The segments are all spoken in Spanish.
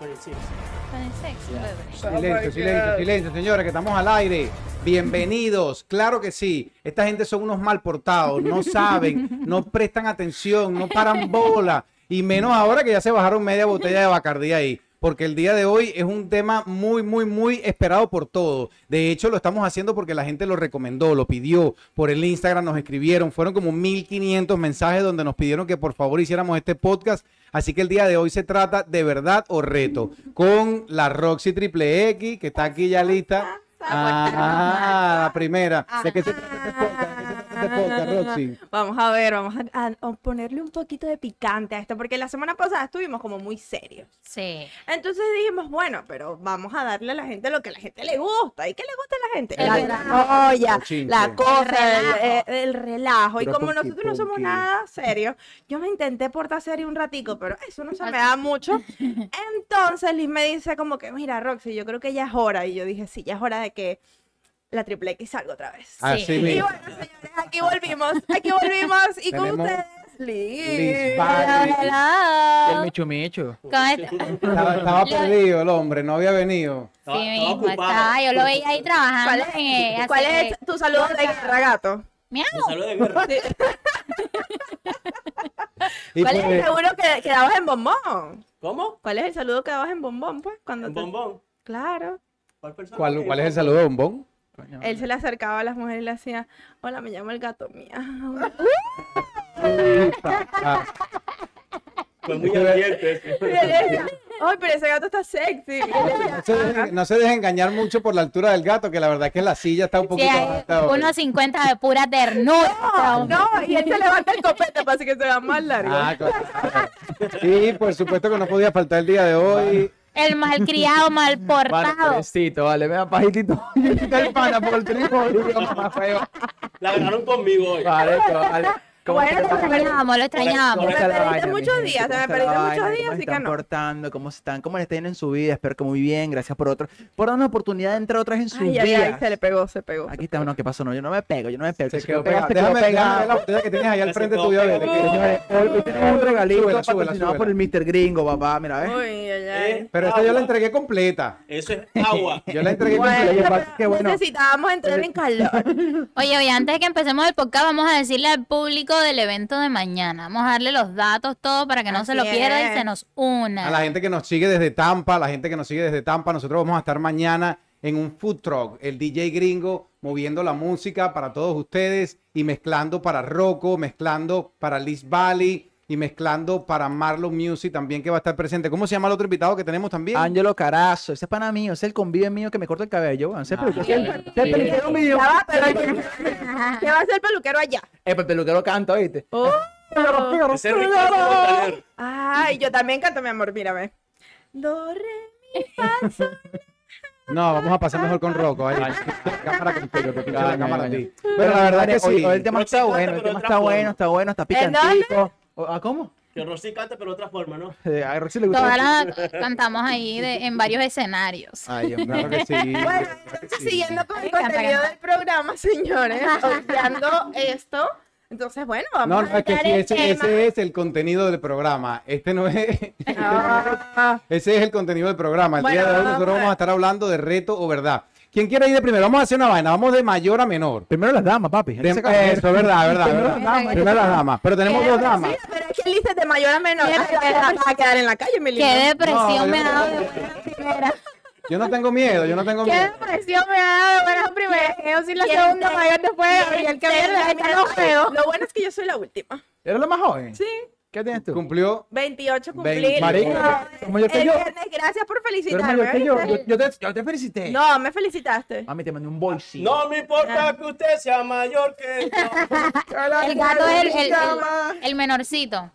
26. 26. bebé. Silencio, silencio, silencio, señores, que estamos al aire. Bienvenidos, claro que sí. Esta gente son unos mal portados, no saben, no prestan atención, no paran bola. Y menos ahora que ya se bajaron media botella de Bacardí ahí. Porque el día de hoy es un tema muy, muy, muy esperado por todos. De hecho, lo estamos haciendo porque la gente lo recomendó, lo pidió. Por el Instagram nos escribieron. Fueron como 1500 mensajes donde nos pidieron que por favor hiciéramos este podcast. Así que el día de hoy se trata de verdad o reto con la Roxy Triple X, que está aquí ya lista. Ah, la primera. ¿De qué se trata este podcast? Este podcast, Roxy? Vamos a ver, vamos a, a- a ponerle un poquito de picante a esto, porque la semana pasada estuvimos como muy serios. Sí. Entonces dijimos, bueno, pero vamos a darle a la gente lo que a la gente le gusta. ¿Y qué le gusta a la gente? El La relajo. olla, la cosa, El relajo. el, eh, el relajo. Y como punky, nosotros no somos nada serios, yo me intenté portar serio un ratico, pero eso no se me da mucho. Entonces Liz me dice como que, mira, Roxy, yo creo que ya es hora. Y yo dije, sí, ya es hora de que la triple X salga otra vez. Así Sí. Y bueno, señores, aquí volvimos, aquí volvimos y con ustedes, Liz. Liz Barry. El. Michu Michu. ¿Cómo está? Estaba, estaba perdido el hombre, no había venido. Sí Estaba- estaba mismo, estaba. Yo lo veía ahí trabajando. ¿Cuál es, en, eh, cuál es tu saludo de guerra, gato? Miau. Me salió de guerra. Y ¿Cuál es el pues, seguro que, que dabas en bombón? ¿Cómo? ¿Cuál es el saludo que dabas en bombón, pues? Cuando Un te- bombón. Claro. ¿Cuál? ¿cuál, cuál es el saludo de bombón? Coño, Él se le acercaba a las mujeres y le hacía, hola, me llamo el gato miau. Ah, Fue muy Ay, pero ese gato está sexy. No, se dejen, no se dejen engañar mucho por la altura del gato, que la verdad es que la silla está un Sí, poquito hay alta unos 50 de pura ternura. no, y él se levanta el copete para que se vea más largo. Ah, claro. Sí, por supuesto que no podía faltar el día de hoy. El malcriado, mal portado. pobrecito, vale, vea pajitito. Yo quité el pana por el trigo. La ganaron conmigo hoy. Vale, esto, vale. ¿Cómo Bueno, se Lo va? extrañábamos, lo extrañábamos. ¿Cómo está Me perdiste muchos días, ¿Cómo me perdiste muchos días, ¿Cómo así se que están no. portando? ¿Cómo están? ¿Cómo les está yendo en su vida? Espero que muy bien. Gracias por otro. Por darnos oportunidad de entrar otra vez en sus Ay, ay, ay, se le pegó, se pegó. Aquí está, no, ¿qué pasó? No, yo no me pego, yo no me pego. Se quedó pegado. Déjame, la botella que tienes ahí al Se frente tuyo. hoy tenemos un regalito patrocinado por el Mr. Gringo, papá. Mira, ¿ves? Uy, ay, ay. Eh, Pero esta yo la entregué completa. Eso es agua. Yo la entregué completa. Necesitábamos entrar en calor. Oye, oye, antes de que empecemos el podcast, vamos a decirle al público del evento de mañana. Vamos a darle los datos, todo, para que no se lo pierda y se nos una. A la gente que nos sigue desde Tampa, a la gente que nos sigue desde Tampa, nosotros vamos a estar mañana en un food truck, el DJ gringo moviendo la música para todos ustedes y mezclando para Rocco, mezclando para Liz Valley y mezclando para Marlon Music también que va a estar presente. ¿Cómo se llama el otro invitado que tenemos también? Ángelo Carazo, ese es pana mío, ese es el convive mío que me corta el cabello. Ese peluquero, mío. ¿qué va a hacer el peluquero allá? Eh, pues el peluquero canta, ¿viste? Oh. Ese es Ricardo Montaner. Ay, yo también canto, mi amor, mírame. Do, re, mi, fa, sol. No, vamos a pasar mejor con Rocco. Ahí. La cámara contigo, te pincho la cámara a ti. Pero la verdad que Hoy- sí. hoy el tema está bueno, el tema está bueno, está bueno, está ¿En dónde? picantico. O- ¿Ah, cómo? Que Rosy canta, pero de otra forma, ¿no? Eh, A Roxy le gusta. Todas las cantamos ahí de- en varios escenarios. Ay. Claro que sí. Bueno, entonces sí. siguiendo con el contenido del programa, señores, obviando esto. Entonces, bueno, vamos No, a no, es que sí, ese, tema. ese es el contenido del programa. Este no es. Ah, Ese es el contenido del programa. El día de hoy Bueno, nosotros vamos a estar hablando de reto o verdad. ¿Quién quiere ir de primero? Vamos a hacer una vaina. Vamos de mayor a menor. Primero las damas, papi. De- eso es verdad, es verdad. Primero verdad. las damas. Primero las damas. Pero tenemos dos damas. Sí, pero es que él dice de mayor a menor. Qué Ay, vas a quedar en la calle, mi lindo. Qué depresión No, me ha dado de buena primera. Yo no tengo miedo, yo no tengo Qué miedo. depresión me ha dado de buena primera. Yo soy la ¿Quién segunda te- mayor después y el que viene de Mira, no feo. Lo bueno es que yo soy la última. ¿Eres la más joven? Sí, ¿Qué tienes tú? Cumplió. 28 Veinte. cumplí. Marica, yo que el yo. viernes, gracias por felicitarme. mayor que yo. Yo, yo te, yo te felicité. No, me felicitaste. Mami, te mandé un voice. No me importa que usted sea mayor que yo. El gato es el, el, el, menorcito.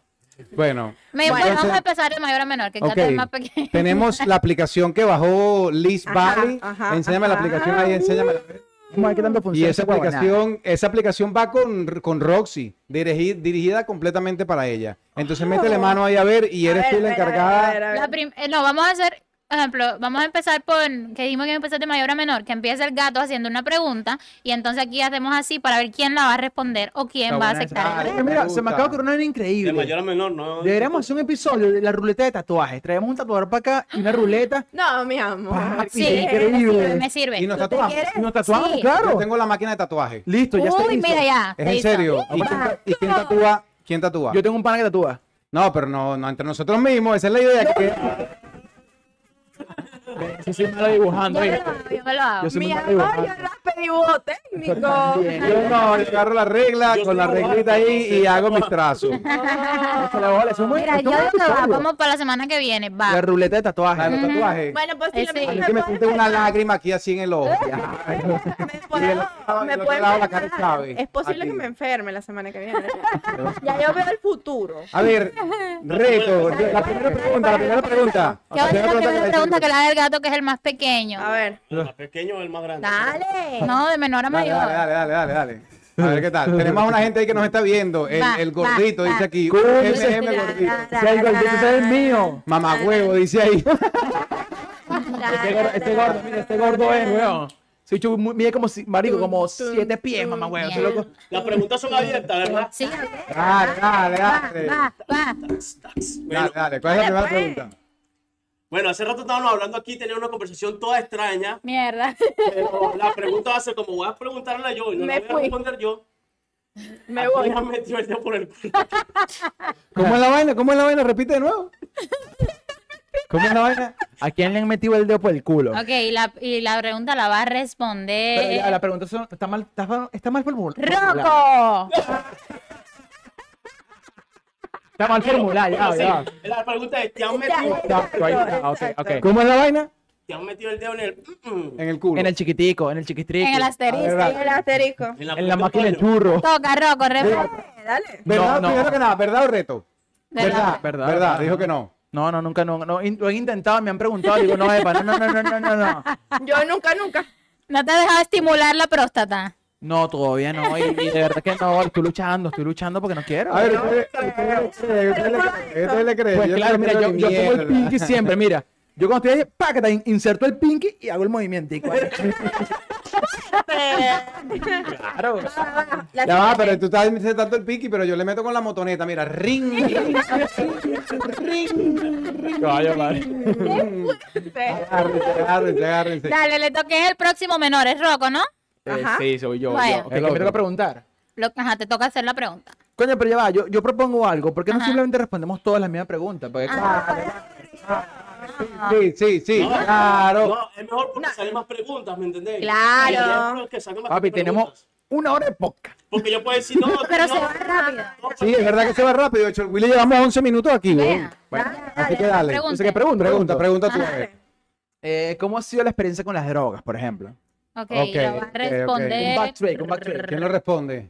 Bueno. Me, Bueno, bueno, vamos a entonces- empezar de mayor a menor, que el gato es más pequeño. Tenemos la aplicación que bajó Liz Ajá, Valley. ajá, Enséñame la aplicación ahí, enséñame. ¿Cómo es que tanto Y funciona esa esa aplicación, esa aplicación va con, con Roxy, dirigi- dirigida completamente para ella. Entonces métele mano ahí a ver y A eres ver, tú a la ver, a ver, encargada. a ver, a ver. La eh, no, vamos a hacer por ejemplo, vamos a empezar por, que dijimos que empezar de mayor a menor, que empiece el gato haciendo una pregunta y entonces aquí hacemos así para ver quién la va a responder o quién va a aceptar. el mira, Me se me acaba de ocurrir una De increíble. mayor a menor, no. Deberíamos hacer un episodio de la ruleta de tatuajes. Traemos un tatuador para acá y una ruleta. No, mi amor. Papi, Sí, increíble. me sirve. Y nos ¿Tú te tatuamos. Y nos tatuamos, Sí. Yo claro. tengo la máquina de tatuaje. Listo, ya está Uy, listo. mira ya. ¿Es en serio? ¿Y quién, y quién tatúa? ¿Quién tatúa? Yo tengo un pana que tatúa. No, pero no, no entre nosotros mismos. Esa es la idea. que- Sí, sí, me lo dibujando. Yo me lo hago, yo me lo hago. Yo Mi amor, malo yo dibujando. raspe dibujo técnico. Yo no, yo agarro la regla Yo con la soy reglita ahí y hago mis trazos. Echa la bola, eso es muy- Mira, esto yo es digo que va, vamos para la semana que viene, La va. ruleta de La de tatuajes. los tatuajes. Bueno, Ese- posiblemente A mí me que me siente una lágrima aquí así en el ojo. Me Y puedo, del otro- me puedo lado la cara enfermar. Chávez, Es posible aquí. que me enferme la semana que viene. ya yo veo el futuro. A ver, reto. La primera pregunta, la primera pregunta. ¿Qué va a ser la primera que pregunta que la del gato, que es el más pequeño? A ver. El más pequeño o el más grande. Dale. No, de menor a Dale, mayor. dale, dale, dale, dale. A ver qué tal. Tenemos a una gente ahí que nos está viendo. El, Va, el gordito va, dice aquí. ¿Cómo MM gordito. Si el gordito es el mío. Mamá huevo, dice ahí. Este gordo, este gordo, mira, este gordo es, weón. Chu- muy- mide como, marico, como siete pies, mamá, weón. Las preguntas son abiertas, ¿verdad? Sí, Dale, dale, dale. va, va. Bueno, Dale, dale. ¿Cuál es la primera pues. pregunta? Bueno, hace rato estábamos hablando aquí, tenía una conversación toda extraña, Mierda. pero la pregunta va a ser como voy a preguntarla yo y no Me la voy a responder yo. Me ¿A voy. has metido el dedo por el culo? ¿Cómo es la vaina? ¿Cómo es la vaina? Repite de nuevo. ¿Cómo es la vaina? ¿A quién le han metido el dedo por el culo? Ok, y la, y la pregunta la va a Pero responder. ya, la pregunta son- está mal, está, está mal formulada. ¡Rocco! Está mal formulada, ya, ya. La pregunta es, ¿te han metido, Ya, ahí está, ok, ok. ¿Cómo es la vaina? te han metido el dedo en el... En el culo. En el chiquitico, en el chiquistriqui. En el asterisco. ver, El asterisco. en la En máquina del churro. Toca, Rocco. Dale. ¿Verdad? No, no. Primero que nada, ¿verdad o reto? ¿Verdad? Verdad. Dijo que no. No, no, nunca, no, no. Lo he intentado, me han preguntado, digo, no, Epa, no, no, no, no, no, no, no. Yo nunca, nunca. ¿No te has dejado estimular la próstata? No, todavía no, y, y de verdad que no, estoy luchando, estoy luchando porque no quiero. A ver, ¿usted usted- usted le cree? Pues Yo claro, le mira, yo, yo pongo el pinky siempre, mira. Yo cuando estoy ahí, pácata, in- inserto el pinky y hago el movimiento. Claro. La Ya va, pero tú estás insertando el piqui, pero yo le meto con la motoneta, mira, ring, ring, Vaya, vale. agárrense, agárrense, agárrense. Dale, le toqué el próximo menor, es Rocco, ¿no? Ajá. sí, soy yo. Bueno. yo. Ok, El ¿qué me otro. toca preguntar? Lo, ajá, te toca hacer la pregunta. Coño, pero ya va, yo, yo propongo algo. ¿Por qué no Ajá. simplemente respondemos todas las mismas preguntas? Porque, Sí, sí, sí, No, claro. No, es mejor porque salen más preguntas, ¿me entendés? Claro. Y es lo que sacan más papi, tenemos preguntas. una hora de podcast. Porque yo puedo decir, no, Pero no, se va rápido. no, Sí, es verdad que se va rápido. De hecho, el Willy llevamos 11 minutos aquí, güey. Vea, Bueno, dale, así que dale, dale. pregunte. Entonces, ¿qué pregunto? Pregunta, pregunta tú. a Ajá. ver. Eh, ¿Cómo ha sido la experiencia con las drogas, por ejemplo? Ok, Ok, lo va a ok, ok. responder. Un backtrack, un backtrack. ¿Quién lo responde?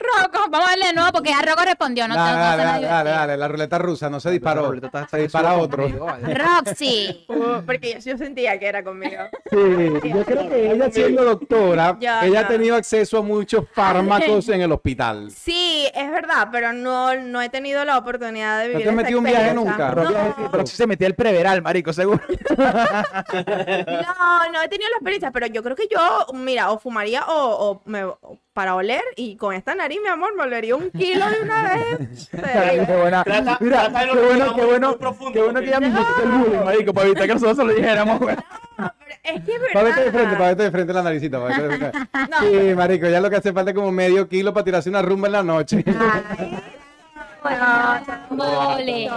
Rocco, vamos a darle de nuevo porque ya Rocco respondió. No, Dale, no, no dale, dale, dale, la ruleta rusa no se disparó. Se dispara otro. Roxy. Uh, porque yo, yo sentía que era conmigo. Sí, yo creo que ella siendo doctora, ella ha tenido acceso a muchos fármacos en el hospital. Sí, es verdad, pero no, no he tenido la oportunidad de ¿No vivir te has metido un viaje nunca? Pero si se metía el preveral, marico, seguro. No, no he tenido la experiencia, pero yo creo que yo, mira, o fumaría o, o me, para oler y con esta nariz, mi amor, me olería un kilo de una vez. Qué Sí. buena. Trata- Mira, trata qué bueno, qué bueno, profundo, qué bueno que ya me hiciste el bullying, marico, para evitar que nosotros se lo dijéramos, güey. No, pero es que es Para verte de frente, para verdad. verte de frente la naricita. para verte de frente. No. Sí, marico, ya lo que hace falta es como medio kilo para tirarse una rumba en la noche. Ay, Embole.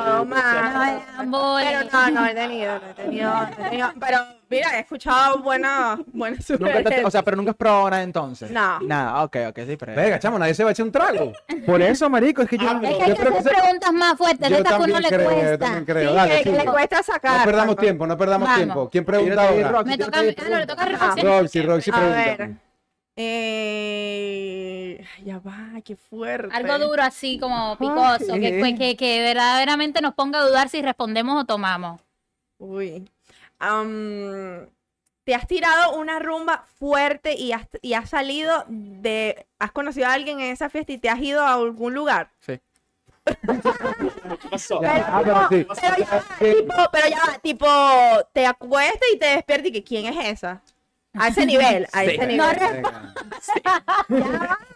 Pero no, no he tenido, no he tenido, no he tenido. Pero mira, he escuchado buenas, buenas sugerencias. o sea, pero nunca has probado nada entonces. No. Nada, ok, ok, sí, pero. Venga, chamo, nadie se va a echar un trago. Por eso, marico, es que yo. Ah, Es que Yo hay que hacer preguntas más fuertes. Yo De estas que uno le creo, yo cuesta. también Sí, creo. Dale, que, le cuesta sacar. No perdamos tiempo, no perdamos Vamos. tiempo. ¿Quién pregunta ahora? Roxy, Me toca, ah, no, le toca a. Roxy. Roxy, pregunta. Eh, ya va, qué fuerte. Algo duro así como picoso, que, que, que, que verdaderamente nos ponga a dudar si respondemos o tomamos. Uy. ¿Te has tirado una rumba fuerte y has, y has salido de... ¿Has conocido a alguien en esa fiesta y te has ido a algún lugar? Sí. ¿Qué pasó? Ya, ah, pero sí. Pero ya, va, tipo, pero ya va, tipo, te acuestas y te despiertas y que quién es esa. A ese nivel, a Sí. ese nivel.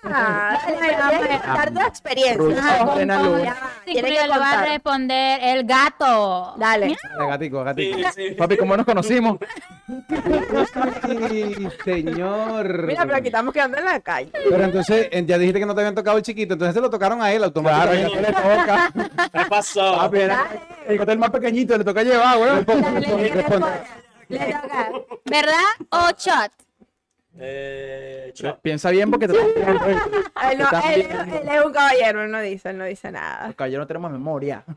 Contar tu experiencia. Ah, pero que le va a responder el gato. Dale. Dale, gatico, gatico. Sí, sí. Papi, ¿cómo nos conocimos? Señor. Mira, pero aquí estamos quedando en la calle. Pero entonces, ya dijiste que no te habían tocado el chiquito, entonces se lo tocaron a él Claro, automáticamente. ya se le toca. ¿Qué pasó? Papi, era- el hotel más pequeñito, le toca llevar, weón. Le toca. ¿Verdad o shot? Eh, chao. Piensa bien porque te Él, no- Estás él- bien. él es un caballero, él no dice, él no dice nada. Caballero, no tenemos memoria.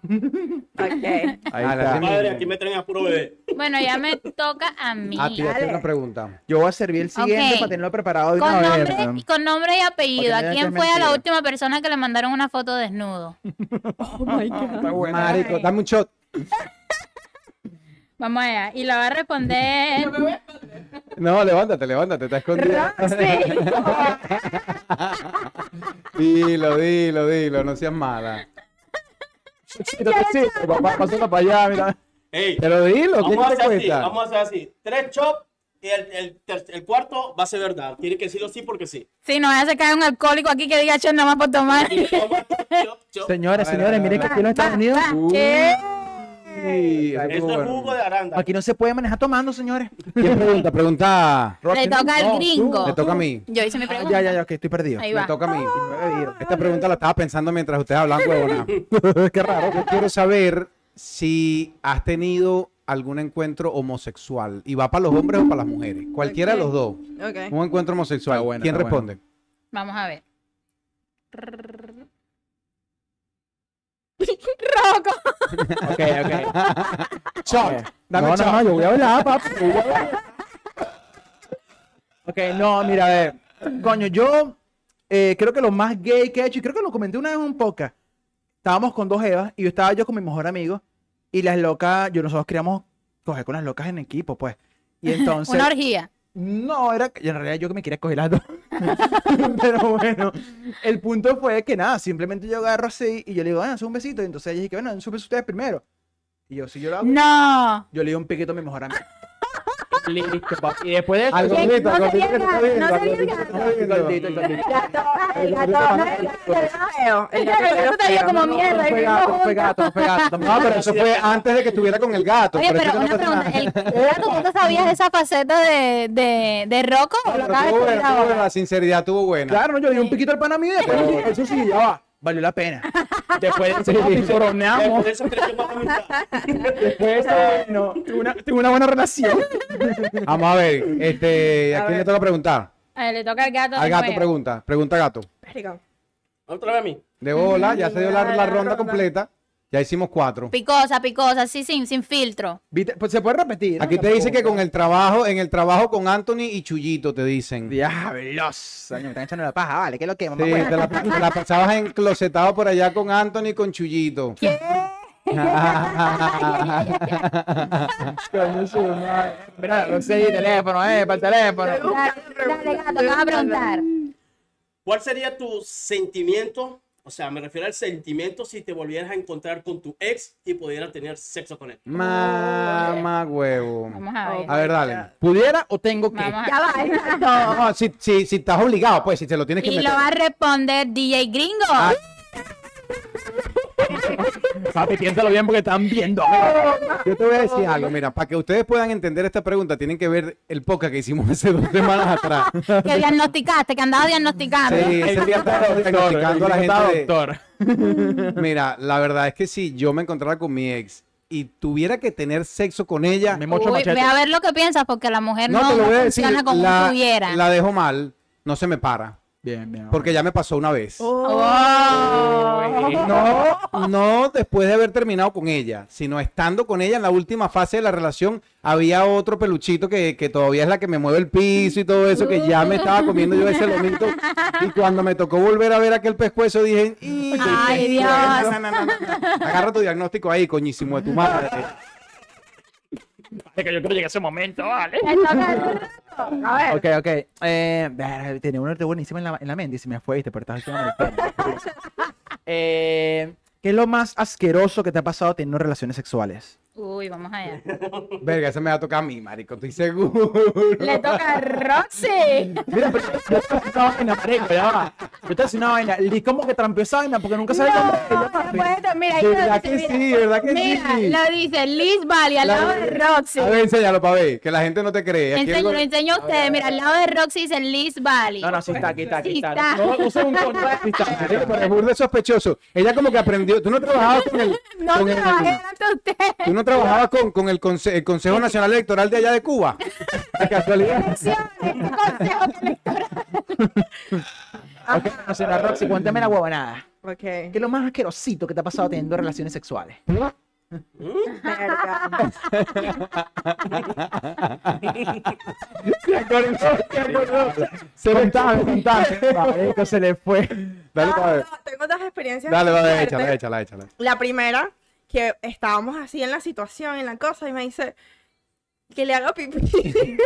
Ok. Ahí Ah, la está. Madre, aquí me traen a puro bebé. Bueno, ya me toca a mí. A ti, hacer una pregunta. Yo voy a servir el siguiente Ok. para tenerlo preparado de Con una nombre, con nombre y apellido. Porque ¿A mira quién fue a la mentira. última persona que le mandaron una foto desnudo? Está buena. Marico, dame un shot. Vamos allá. Y la va a responder. No, levántate, levántate, está escondida. dilo, dilo, dilo, no seas mala. Chiquito, sí, papá, pásalo para allá, mira. Ey, Pero dilo, ¿qué vamos a te hacer así, cuesta? vamos a hacer así. Tres chops y el, el, el cuarto va a ser verdad. Tiene que decirlo sí porque sí. Sí, no vaya a ser caer un alcohólico aquí que diga shot nada más por tomar. Chop, chop. Señores, A señores, a miren a que aquí en los Estados Unidos, ¿Qué? Sí, eso Esto estuvo es bueno. jugo de aranda. aquí no se puede manejar tomando, señores. ¿Quién pregunta? Pregunta. Le toca al gringo. Me toca a mí. Yo hice mi Ah, pregunta. Ya, ya, ya, ok, estoy perdido. Ahí Me va. toca a mí. Bebido. Esta pregunta la estaba pensando mientras ustedes hablan, huevona. Qué raro. Yo quiero saber si has tenido algún encuentro homosexual. ¿Y va para los hombres o para las mujeres? Cualquiera de los dos. Ok. Un encuentro homosexual. Está bueno, ¿Quién está responde? Vamos a ver. Roco. Ok, ok. Shot. Dame no, shot. no, no, yo voy a hablar, papi. yo voy a hablar. Ok, no, mira, a ver. Coño, yo eh, creo que lo más gay que he hecho, y creo que lo comenté una vez en un podcast. Estábamos con dos Evas y yo estaba yo con mi mejor amigo. Y las locas, yo nosotros queríamos coger con las locas en equipo, pues. Y entonces. Una orgía. No, era que- en realidad yo que me quería coger las dos. Pero bueno, el punto fue que nada, simplemente yo agarro así y yo le digo, ah, haz un besito. Y entonces ella dice bueno, un beso ustedes primero. Y yo, si yo lo hago, No. yo le di un piquito a mi mejor amigo. Listo, papi. Y después de eso, Al gordito, al No gordito que te está viendo, no se viendo. El gordito, el gordito. El gato, el gato, no, el gato te feo. como mierda, fue gato, fue gato, no fue gato. No, pero eso fue antes de que estuviera con el gato. Oye, pero una pregunta. ¿El gato tú te sabías de esa faceta de, Rocco? La sinceridad estuvo buena. Claro, no, yo le di un piquito al pan a mí y después, eso sí, ya va. Valió la pena. Después de eso, coronamos. De crecemos amistad. Después de eso, bueno, tuve una, tuve una buena relación. Vamos a ver, este, ¿a, A quién le toca preguntar? A ver, le toca al gato. Al de gato pregunta, pregunta gato. Otra vez a mí. De bola, ya se dio la, Ya, la la ronda ronda. completa. Ya hicimos cuatro. Picosa, picosa, sí, sin, sin filtro. ¿Viste? Pues se puede repetir. ¿no? Aquí te dice que con el trabajo, en el trabajo con Anthony y Chuyito te dicen. Diablos. Año, me están echando la paja, vale, ¿qué es lo que, mamá? Sí, te la, te la pasabas enclosetado por allá con Anthony y con Chuyito. coño, su madre. Mira, no sé, teléfono, eh, para el teléfono. Dale, dale, gato, te vas a preguntar. ¿Cuál sería tu sentimiento? O sea, me refiero al sentimiento si te volvieras a encontrar con tu ex y pudieras tener sexo con él. Mamá huevo. Vamos a ver. A ver, dale. ¿Pudiera o tengo que? Vamos a Ya va, exacto. No, si, si, si estás obligado, pues, si te lo tienes que Y meter. lo va a responder DJ Gringo. Ah. Papi, piénsalo bien porque están viendo. Yo te voy a decir algo, mira, para que ustedes puedan entender esta pregunta, tienen que ver el podcast que hicimos hace dos semanas atrás. Que diagnosticaste, que andaba diagnosticando. Sí, ese día estaba diagnosticando a la gente de- doctor. Mira, la verdad es que si yo me encontrara con mi ex y tuviera que tener sexo con ella, Me mocho Uy, ve a ver lo que piensas, porque la mujer no, no te lo no voy a decir, funciona como la, tuviera. la dejo mal, no se me para, Bien, bien. porque ya me pasó una vez. Oh. No, no después de haber terminado con ella, sino estando con ella en la última fase de la relación, había otro peluchito que, que todavía es la que me mueve el piso y todo eso, que ya me estaba comiendo yo ese lomito. Y cuando me tocó volver a ver aquel pescuezo, dije, "Y, Ay, Dios. no, no, no, no, no". Agarra tu diagnóstico ahí, coñísimo de tu madre. Es que yo quiero llegar a ese momento, vale. A ver. Ok, ok. Eh, tenía una arte buenísima en la, en la mente y se me fue, ¿viste? Pero estás haciendo americano. eh, ¿Qué es lo más asqueroso que te ha pasado teniendo relaciones sexuales? Uy, vamos allá. Verga, ese me va a tocar a mí, marico, estoy seguro. Le toca a Roxy. Mira, pero yo a decir una vaina, marico, ya va. Yo a decir una vaina. Liz como que trampeó esa vaina porque nunca sabe cómo es ella, papi. Puede- mira, ahí De verdad dice, que mira. sí, de verdad que Mira, sí. lo dice Liz Valley al La- lado de Roxy. A ver, enséñalo para ver, que la gente no te cree. Aquí Enseño, algo- lo enseño a ustedes. Mira, al lado de Roxy dice Liz Valley. No, no, sí está, aquí está, aquí Sí está. No, no sé un aquí está. Marico, pero es sospechoso. Ella como que aprendió. Tú no trabajabas con el. No trabajé de ustedes. Tú no trabajabas con, con el, conse- el Consejo Nacional Electoral de allá de Cuba. De casualidad. Consejo electoral. Ok, no sé, la Roxy, cuéntame la huevonada. Ok. ¿Qué es lo más asquerosito que te ha pasado teniendo relaciones sexuales? Verga. Se le está. Marico, se le fue. Dale, para ver. No, tengo dos experiencias. Dale, dale, échala, échala, échala. La primera, que estábamos así en la situación, en la cosa, y me dice que le haga pipí.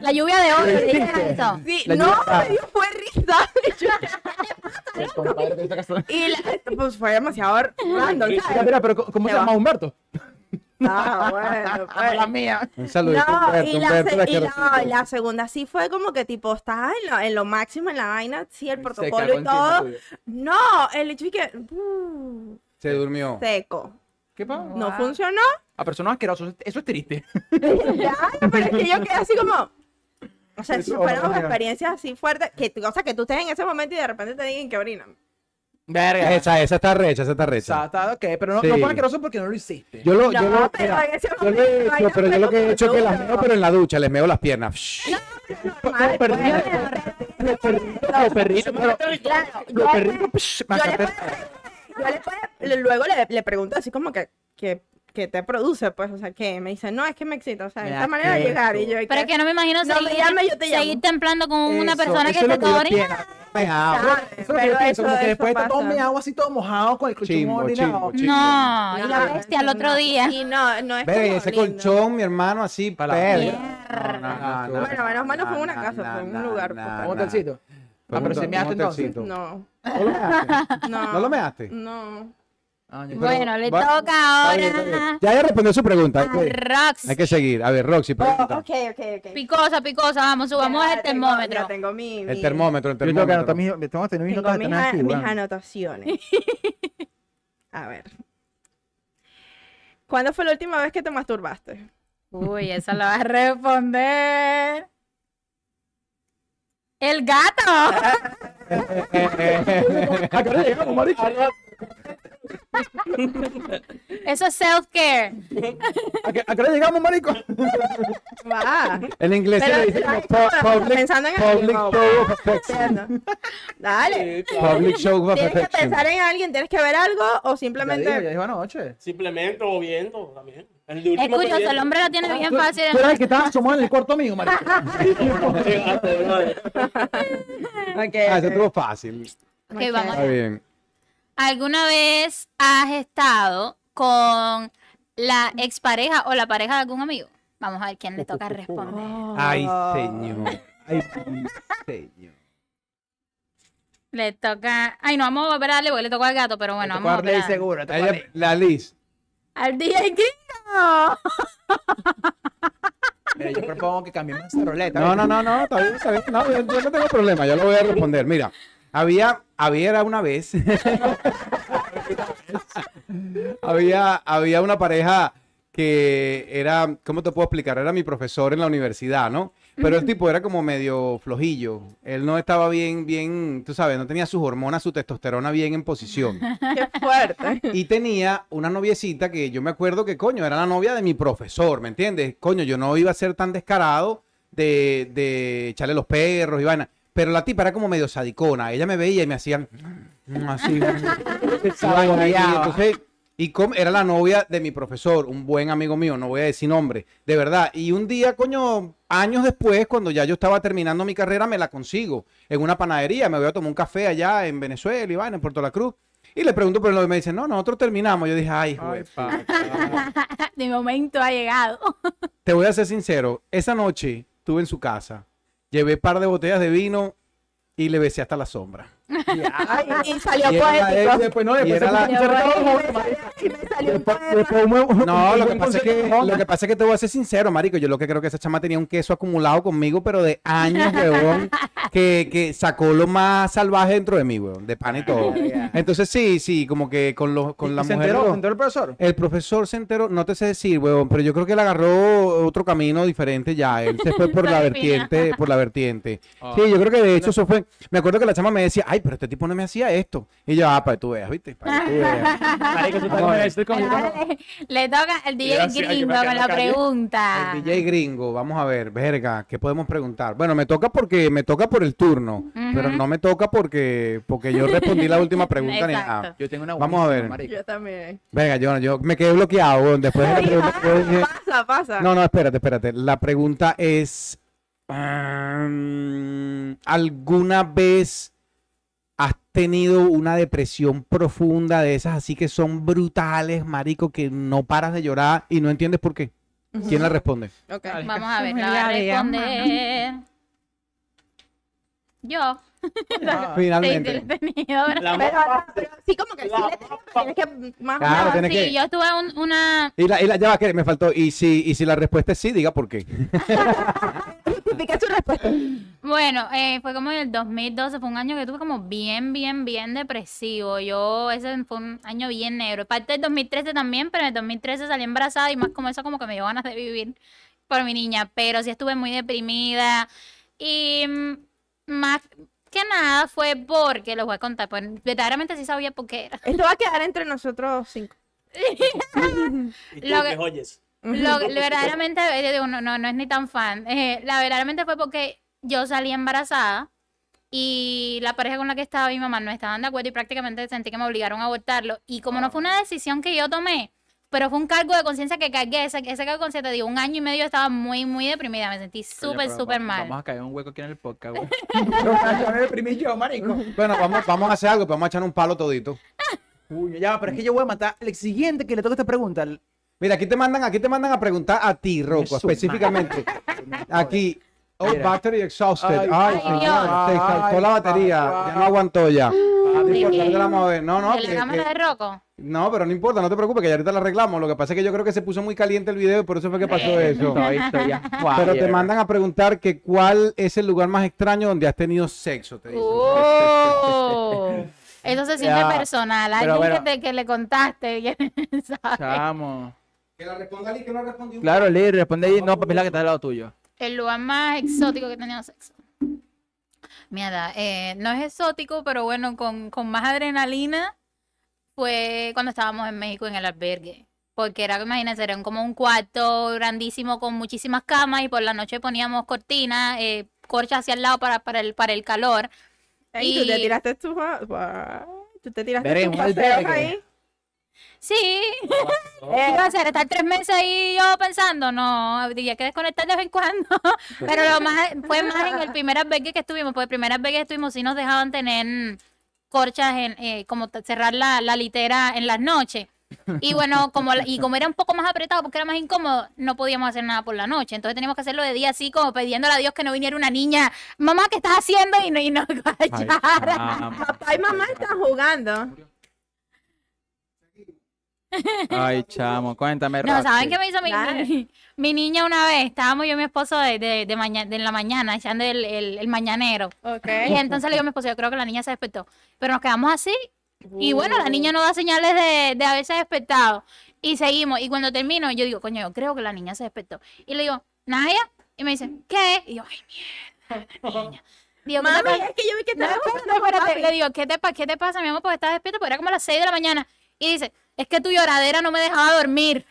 La lluvia de oro, eso. Sí, La no, lluvia- fue risa. Y la- pues fue demasiado random, Mira, ¿sabes? mira, pero ¿cómo se llama. Humberto? Ah, bueno, pues. La mía. Un saludito, No, Humberto, y la, Humberto, se- la y quiero la- mucho. la segunda sí fue como que tipo, estás en lo, en lo máximo en la vaina, sí, el protocolo y todo. No, el hecho es que uh, Se durmió. seco. ¿Qué pasa? No funcionó. A personas asquerosas, eso es triste. Claro, pero es que yo quedé así como. O sea, si experiencias así fuertes, que, o sea, que tú estés en ese momento y de repente te digan que orinan. Verga. Esa, esa está recha, esa está recha. Está, está ok, pero no, Sí. no fue asqueroso porque no lo hiciste. Yo lo, yo No, lo, pero mira, en ese yo lo he momento, hecho, pero no, yo lo que he hecho es que las meo, pero en la ducha, les meo las piernas. Normal, perdido. pues. Los perritos, los perritos, los yo- perritos, yo le luego le, le pregunto así como que, que, que te produce, pues, o sea, que me dice, no, es que me excita, o sea, Me esta manera de llegar, y yo, Pero es que no me imagino No, seguir, llame, yo te llamo. seguir templando con una persona eso que te yo orina. pienso. Venga, Eso es lo que Pero yo pienso, como eso- que después todo pasa. meado así todo mojado con el colchón Chimbo, orinado. chimbo, No, y la bestia al otro día. Y no, no es como ese lindo. colchón, mi hermano, así, Pa' la perra. mierda. No, no, no, Bueno, menos mal no fue en una casa, fue en un lugar, pues. ¿Un hotelcito? Ah, pero si un measte entonces. No, ¿No lo measte? no. ¿No lo measte? No. Ah, yo- Bueno, le va- toca Está bien, está bien. ahora Ya ella respondió su pregunta. Hay que, Rox. hay que seguir. A ver, Roxy, Oh, pregunta. ok, ok, ok. Picosa, picosa, vamos, subamos Ya el tengo- termómetro. Ya tengo mi, El mi- termómetro, el Yo tengo que termómetro. anotar mis, tengo que mis Tengo notas mis, de tener a- aquí, mis weón. anotaciones. A ver. ¿Cuándo fue la última vez que te masturbaste? Uy, esa la va a responder. El gato. ¿A qué hora llegamos, marico? Eso es self-care. ¿A qué, a qué hora llegamos, marico? Va. En inglés se Pero, le dice como ay, pu- public, pensando en public show of affection. Dale. Public show of Tienes que affection. pensar en alguien, tienes que ver algo o Ya simplemente. dijo, ya dijo anoche. Simplemente o viendo también. El Escucha, que el hombre lo tiene bien fácil. Tú eras el que estaba asomado en el cuarto mío, marico. Ok, Ah, eso estuvo fácil. Ok, vamos. Está bien. ¿Alguna vez has estado con la expareja o la pareja de algún amigo? Vamos a ver quién le toca responder. Ay, Oh. señor. Ay, señor. Le toca. Ay, no, vamos a darle porque le tocó al gato, pero bueno, vamos a tocó darle. seguro. te tocó a la Liz. Al DJ Gringo. Mira, yo propongo que cambiemos esa roleta. No, no, no, no, bien. No, yo no tengo problema, yo lo voy a responder. Mira, había, había era una vez, había, había una pareja que era, ¿cómo te puedo explicar? Era mi profesor en la universidad, ¿no? Pero el tipo era como medio flojillo. Él no estaba bien, bien, tú sabes, no tenía sus hormonas, su testosterona bien en posición. Qué fuerte. Y tenía una noviecita que yo me acuerdo que, coño, era la novia de mi profesor, ¿me entiendes? Coño, yo no iba a ser tan descarado de, de echarle los perros y vaina. Pero la tipa era como medio sadicona. Ella me veía y me hacían mm, así. y entonces, y era la novia de mi profesor, un buen amigo mío, no voy a decir nombre, de verdad. Y un día, coño, años después, cuando ya yo estaba terminando mi carrera, me la consigo en una panadería. Me voy a tomar un café allá en Venezuela y en Puerto La Cruz. Y le pregunto por el novio y me dicen, no, nosotros terminamos. Yo dije, ay, pa- De momento ha llegado. Te voy a ser sincero, esa noche estuve en su casa, llevé par de botellas de vino y le besé hasta la sombra. Ay, Y salió Y era la poético. y después no, Y después Y y No, lo que pasa es que, lo que pasa es que te voy a ser sincero, marico. Yo lo que creo que esa chama tenía un queso acumulado conmigo, pero de años, weón, que, que sacó lo más salvaje dentro de mí, weón, de pan y todo. Entonces sí, sí, como que con los, con ¿Y la se mujer. enteró, lo- se enteró el profesor? El profesor se enteró, no te sé decir, weón, pero yo creo que él agarró otro camino diferente ya. Él se fue por la vertiente, por la vertiente. Sí, yo creo que de hecho eso fue. Me acuerdo que la chama me decía, ay, pero este tipo no me hacía esto. Y yo, ah, para que tú veas, ¿viste? Para que tú veas. Marico, tú estás Vamos a con ver. eso, estoy con- Le, toca el DJ gringo con la calle. pregunta. El DJ gringo, vamos a ver, verga, ¿qué podemos preguntar? Bueno, me toca porque me toca por el turno, pero no me toca porque porque yo respondí la última pregunta ni nada. Exacto. Yo tengo una Vamos a ver. marico. Yo también. Venga, yo, yo me quedé bloqueado después de la pregunta. Pasa, pasa. No, no, espérate, espérate. La pregunta es, um, ¿alguna vez tenido una depresión profunda de esas así que son brutales, marico, que no paras de llorar y no entiendes por qué? ¿Quién la responde? Ok. Vamos a ver, la voy a responder. Yo. Ah, Finalmente. Pero, sí, como que sí que más Claro, tienes Sí, que- yo tuve un- una... Y la, y la- ya va, que me faltó. Y si, y si la respuesta es sí, diga por qué. Justifica su respuesta. Bueno, eh, fue como en el 2012, fue un año que tuve como bien, bien, bien depresivo. Yo, ese fue un año bien negro. Parte del 2013 también, pero en el 2013 salí embarazada y más como eso como que me dio ganas de vivir por mi niña. Pero sí estuve muy deprimida y mm, más que nada fue porque, lo voy a contar, pues verdaderamente sí sabía por qué era. Esto va a quedar entre nosotros cinco. y tú Lo que que- oyes. Lo, lo verdaderamente, eh, digo, no, no, no es ni tan fan. Eh, la verdaderamente fue porque yo salí embarazada y la pareja con la que estaba mi mamá no estaban de acuerdo y prácticamente sentí que me obligaron a abortarlo. Y como no fue una decisión que yo tomé, pero fue un cargo de conciencia que cargué, ese, ese cargo de conciencia, digo, un año y medio estaba muy, muy deprimida, me sentí súper, súper mal. Vamos a caer un hueco aquí en el podcast, güey. Yo me deprimí yo, marico. Bueno, vamos, vamos a hacer algo, vamos a echar un palo todito. Uy, ya, pero es que yo voy a matar el siguiente que le toca esta pregunta. Mira, aquí te mandan, aquí te mandan a preguntar a ti, Rocco, Eso, específicamente. Aquí. Oh, Mira. battery exhausted. Ay, Ay, señor, se saltó la batería. Ya no aguantó ya. No la vamos a ver. No, no, ¿De que- la cámara que- de Rocco? no, pero no importa, no te preocupes, que ya ahorita la arreglamos. Lo que pasa es que yo creo que se puso muy caliente el video y por eso fue que pasó eso. Estoy, estoy ya. Pero te mandan a preguntar que cuál es el lugar más extraño donde has tenido sexo, te dicen. Oh, eso se siente Ya, personal. Alguien bueno. que, te- que le contaste. Chamo. Que la responda Ali, que no respondió. Claro, Lee, responde ahí. No, papila que está al lado tuyo. El lugar más exótico que he tenido sexo. Mierda, eh, no es exótico, pero bueno, con, con más adrenalina fue cuando estábamos en México en el albergue. Porque era, imagínense, era como un cuarto grandísimo con muchísimas camas y por la noche poníamos cortinas, eh, corchas hacia el lado para, para, el, para el calor. Ey, tú te Y- tiraste tu... Tú te tiraste albergue. ahí. Sí, ¿qué iba a hacer? ¿Estar tres meses ahí yo pensando? No, había que desconectar de vez en cuando. Pero lo más, fue más en el primer albergue que estuvimos, porque el primer albergue que estuvimos sí nos dejaban tener corchas, en, eh, como cerrar la, la litera en las noches. Y bueno, como, y como era un poco más apretado porque era más incómodo, no podíamos hacer nada por la noche. Entonces teníamos que hacerlo de día así, como pidiéndole a Dios que no viniera una niña, mamá, ¿qué estás haciendo? Y no, y no Ay, chamo. Papá y mamá están jugando. Ay, chamo, cuéntame. No, ¿saben Roxy. qué me hizo mi, mi, mi niña una vez? Estábamos yo y mi esposo de, de, de, maña- de en la mañana, echando el, el, el mañanero. Ok. Y entonces le digo a mi esposo, yo creo que la niña se despertó. Pero nos quedamos así. Y bueno, la niña no da señales de, de haberse despertado. Y seguimos. Y cuando termino, yo digo, coño, yo creo que la niña se despertó. Y le digo, Naya. Y me dice, ¿qué? Y yo, ay, mierda, la niña. Digo, ¿qué te Mami, es que yo vi que No, con espérate. papi. Le digo, ¿qué te, ¿qué te pasa, mi amor? Porque estás despierta, porque era como las 6 de la mañana. Y dice, es que tu lloradera no me dejaba dormir.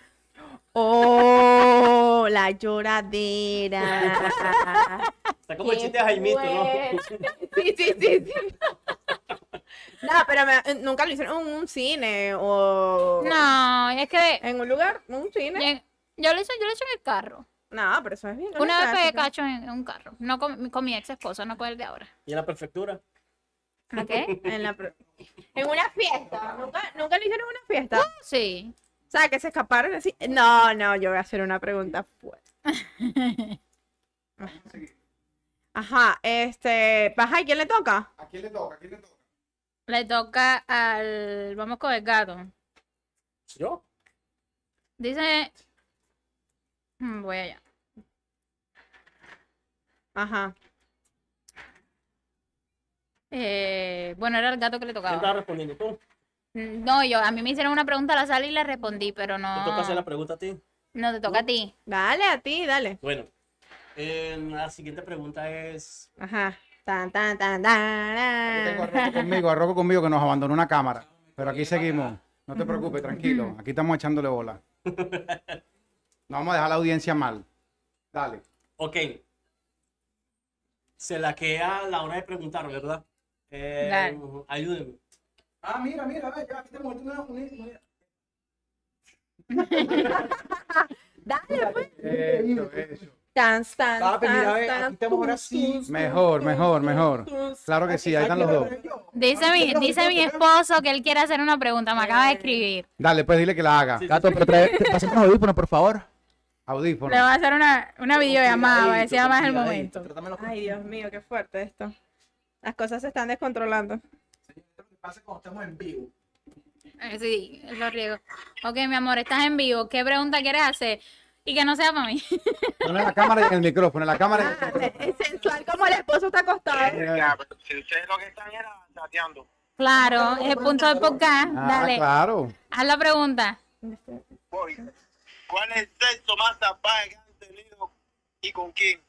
Oh, la lloradera. Está como el chiste de Jaimito, ¿no? Sí, sí, sí, sí. No, pero me- eh, nunca lo hicieron en un cine o No, es que en un lugar, en un cine. yo, yo lo hice, yo lo hice en el carro. No, pero eso es bien. Una vez pegué cacho en, en un carro. No con, con mi ex esposo, no con el de ahora. Y en la prefectura. ¿A qué? En, la pro- en una fiesta. ¿Nunca, nunca lo hicieron en una fiesta. Sí. O sea, que se escaparon así. No, no, yo voy a hacer una pregunta fuerte. Ajá, este. Baja, ¿y quién le toca? ¿A quién le toca? ¿A quién le toca? Le toca al. Vamos con el gato. ¿Yo? Dice. Mm, Voy allá. Ajá. Eh, bueno, era el gato que le ¿Quién estaba tocaba. respondiendo tú? Mm, No, yo, a mí me hicieron una pregunta a la sala y le respondí, pero ¿Te toca hacer la no. pregunta a ti? No, te toca a ti. Dale a ti, dale. Bueno, eh, la siguiente pregunta es... Ajá. Tan, tan, tan, tan. Aquí tengo a tan. Rocco conmigo, a Rocco conmigo que nos abandonó una cámara. Pero aquí seguimos. No te preocupes, tranquilo. Aquí estamos echándole bola. No vamos a dejar la audiencia mal. Dale. Ok. Se la queda a la hora de preguntar, ¿verdad? Eh, ayúdenme. Ah, mira, mira, ve, ya, aquí tenemos una, una, una- Dale, pues. Eso, eso. Tan, tan, Papi, tan, mira, ve, tan, aquí estamos ahora tus, sí. tus, Mejor, mejor, mejor. Claro que sí, ahí están los dos. Dice mi, dice mi esposo que él quiere hacer una pregunta. Me acaba de escribir. Dale, pues dile que la haga. Gato, pero trae, te pasas los audífonos, por favor. Audífono. Le voy a hacer una, una videollamada, a ver si más el momento. Ay, Dios mío, qué fuerte esto. Las cosas se están descontrolando. Lo que pasa cuando estamos en vivo. Eh, Sí, lo riego. Ok, mi amor, estás en vivo. ¿Qué pregunta quieres hacer? Y que no sea para mí. Pone la cámara y el micrófono, la cámara Ah, micrófono. es sensual como el esposo está acostado. Ya, pero si ustedes lo que están era chateando. Claro, es el punto del podcast. Ah, Dale, claro. haz la pregunta. Voy. ¿Cuál es el sexo más salvaje que han tenido y con quién?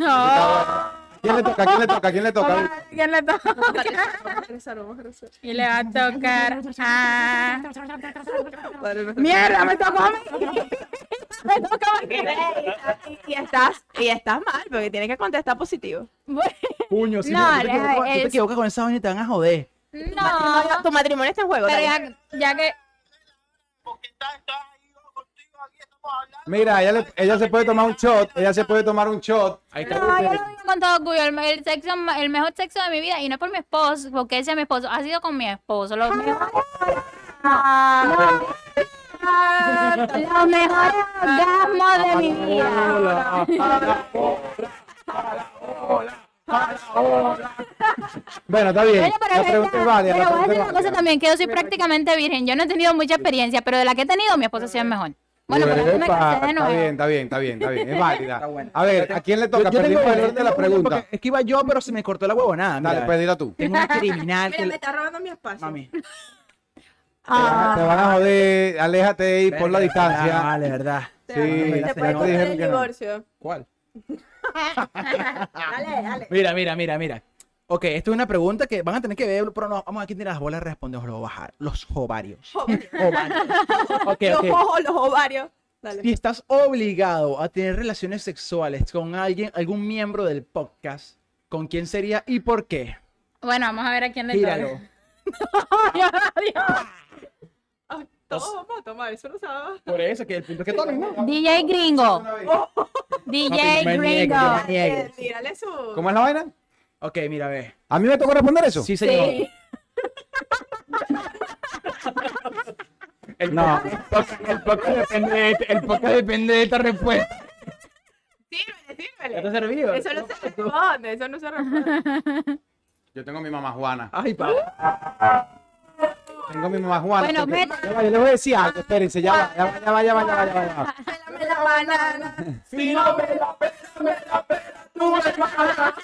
Oh, ¿Quién le toca? ¿Quién le toca? ¿Quién le toca? ¿Quién le toca? Vamos a regresar, vamos a regresar. Y le va a tocar a... ¡Mierda, me tocó a mí! me toca a mí. Y estás, y estás mal, porque tienes que contestar positivo. Puño, si No, tú te equivocas- con esa vaina y te van a joder. No, Tu matrimonio está en juego. ya, ya que... Porque estás estás ahí yo contigo, aquí estamos hablando. Mira, ella, le- ella se puede tomar un shot. Ella se puede tomar un shot. Ahí está. No, yo lo digo con todo orgullo. El, el sexo, el mejor sexo de mi vida, y no por mi esposo, porque ese es mi esposo, ha sido con mi esposo. Los mejores, los mejores orgasmos de mi vida. Bueno, está bien. Bueno, pero La es pregunta es válida. Pero La voy a decir es una cosa también, que yo soy prácticamente virgen. Yo no he tenido mucha experiencia, pero de la que he tenido, mi esposo ha sido el mejor. Bueno, pero me Está bien, está bien, está bien, está bien. Es válida. Está. A ver, ¿a quién le toca? Yo- yo Perdimos tengo- el orden de la porque pregunta. Es que iba yo, pero se me cortó la huevonada. Dale, mira. pues tú. Tengo una criminal Mira, que... me está robando mi espacio. Mami. Te van a joder, aléjate y por la Ah, distancia. Vale, verdad. Te, Sí, te ya puede te cortar dijeron el que no. divorcio. ¿Cuál? Dale, dale. Mira, mira, mira, mira. Ok, esto es una pregunta que van a tener que ver, pero no, vamos aquí tiene las bolas respondemos los bajar, los ovarios. Ovarios. Ok, Los ojos, los ovarios. Dale. Si estás obligado a tener relaciones sexuales con alguien, algún miembro del podcast, ¿con quién sería y por qué? Bueno, vamos a ver a quién le toca. Gíralo. Ay, Todos vamos a tomar, eso no sabe. Por eso, que el punto es que tomen, ¿no? DJ Gringo. DJ no Gringo. no. Tírale su. ¿Cómo es la vaina? Ok, mira, ve. ¿A mí me tocó responder eso? Sí, señor. Sí. El No. podcast, el podcast depende de, el podcast depende de esta respuesta. Sírvele, ¿Ya te sírvele. servido? Eso no se responde, eso no se responde. Yo tengo a mi mamá Juana. Ay, papá. Tengo a mi mamá Juana. Bueno, porque- meta- Ya va, yo les voy a decir algo, espérense, ya va, ya va, ya va, ya va, ya va, ya va, ya va. Pélame la banana. Si no me la pela, me la pela, tú hermana.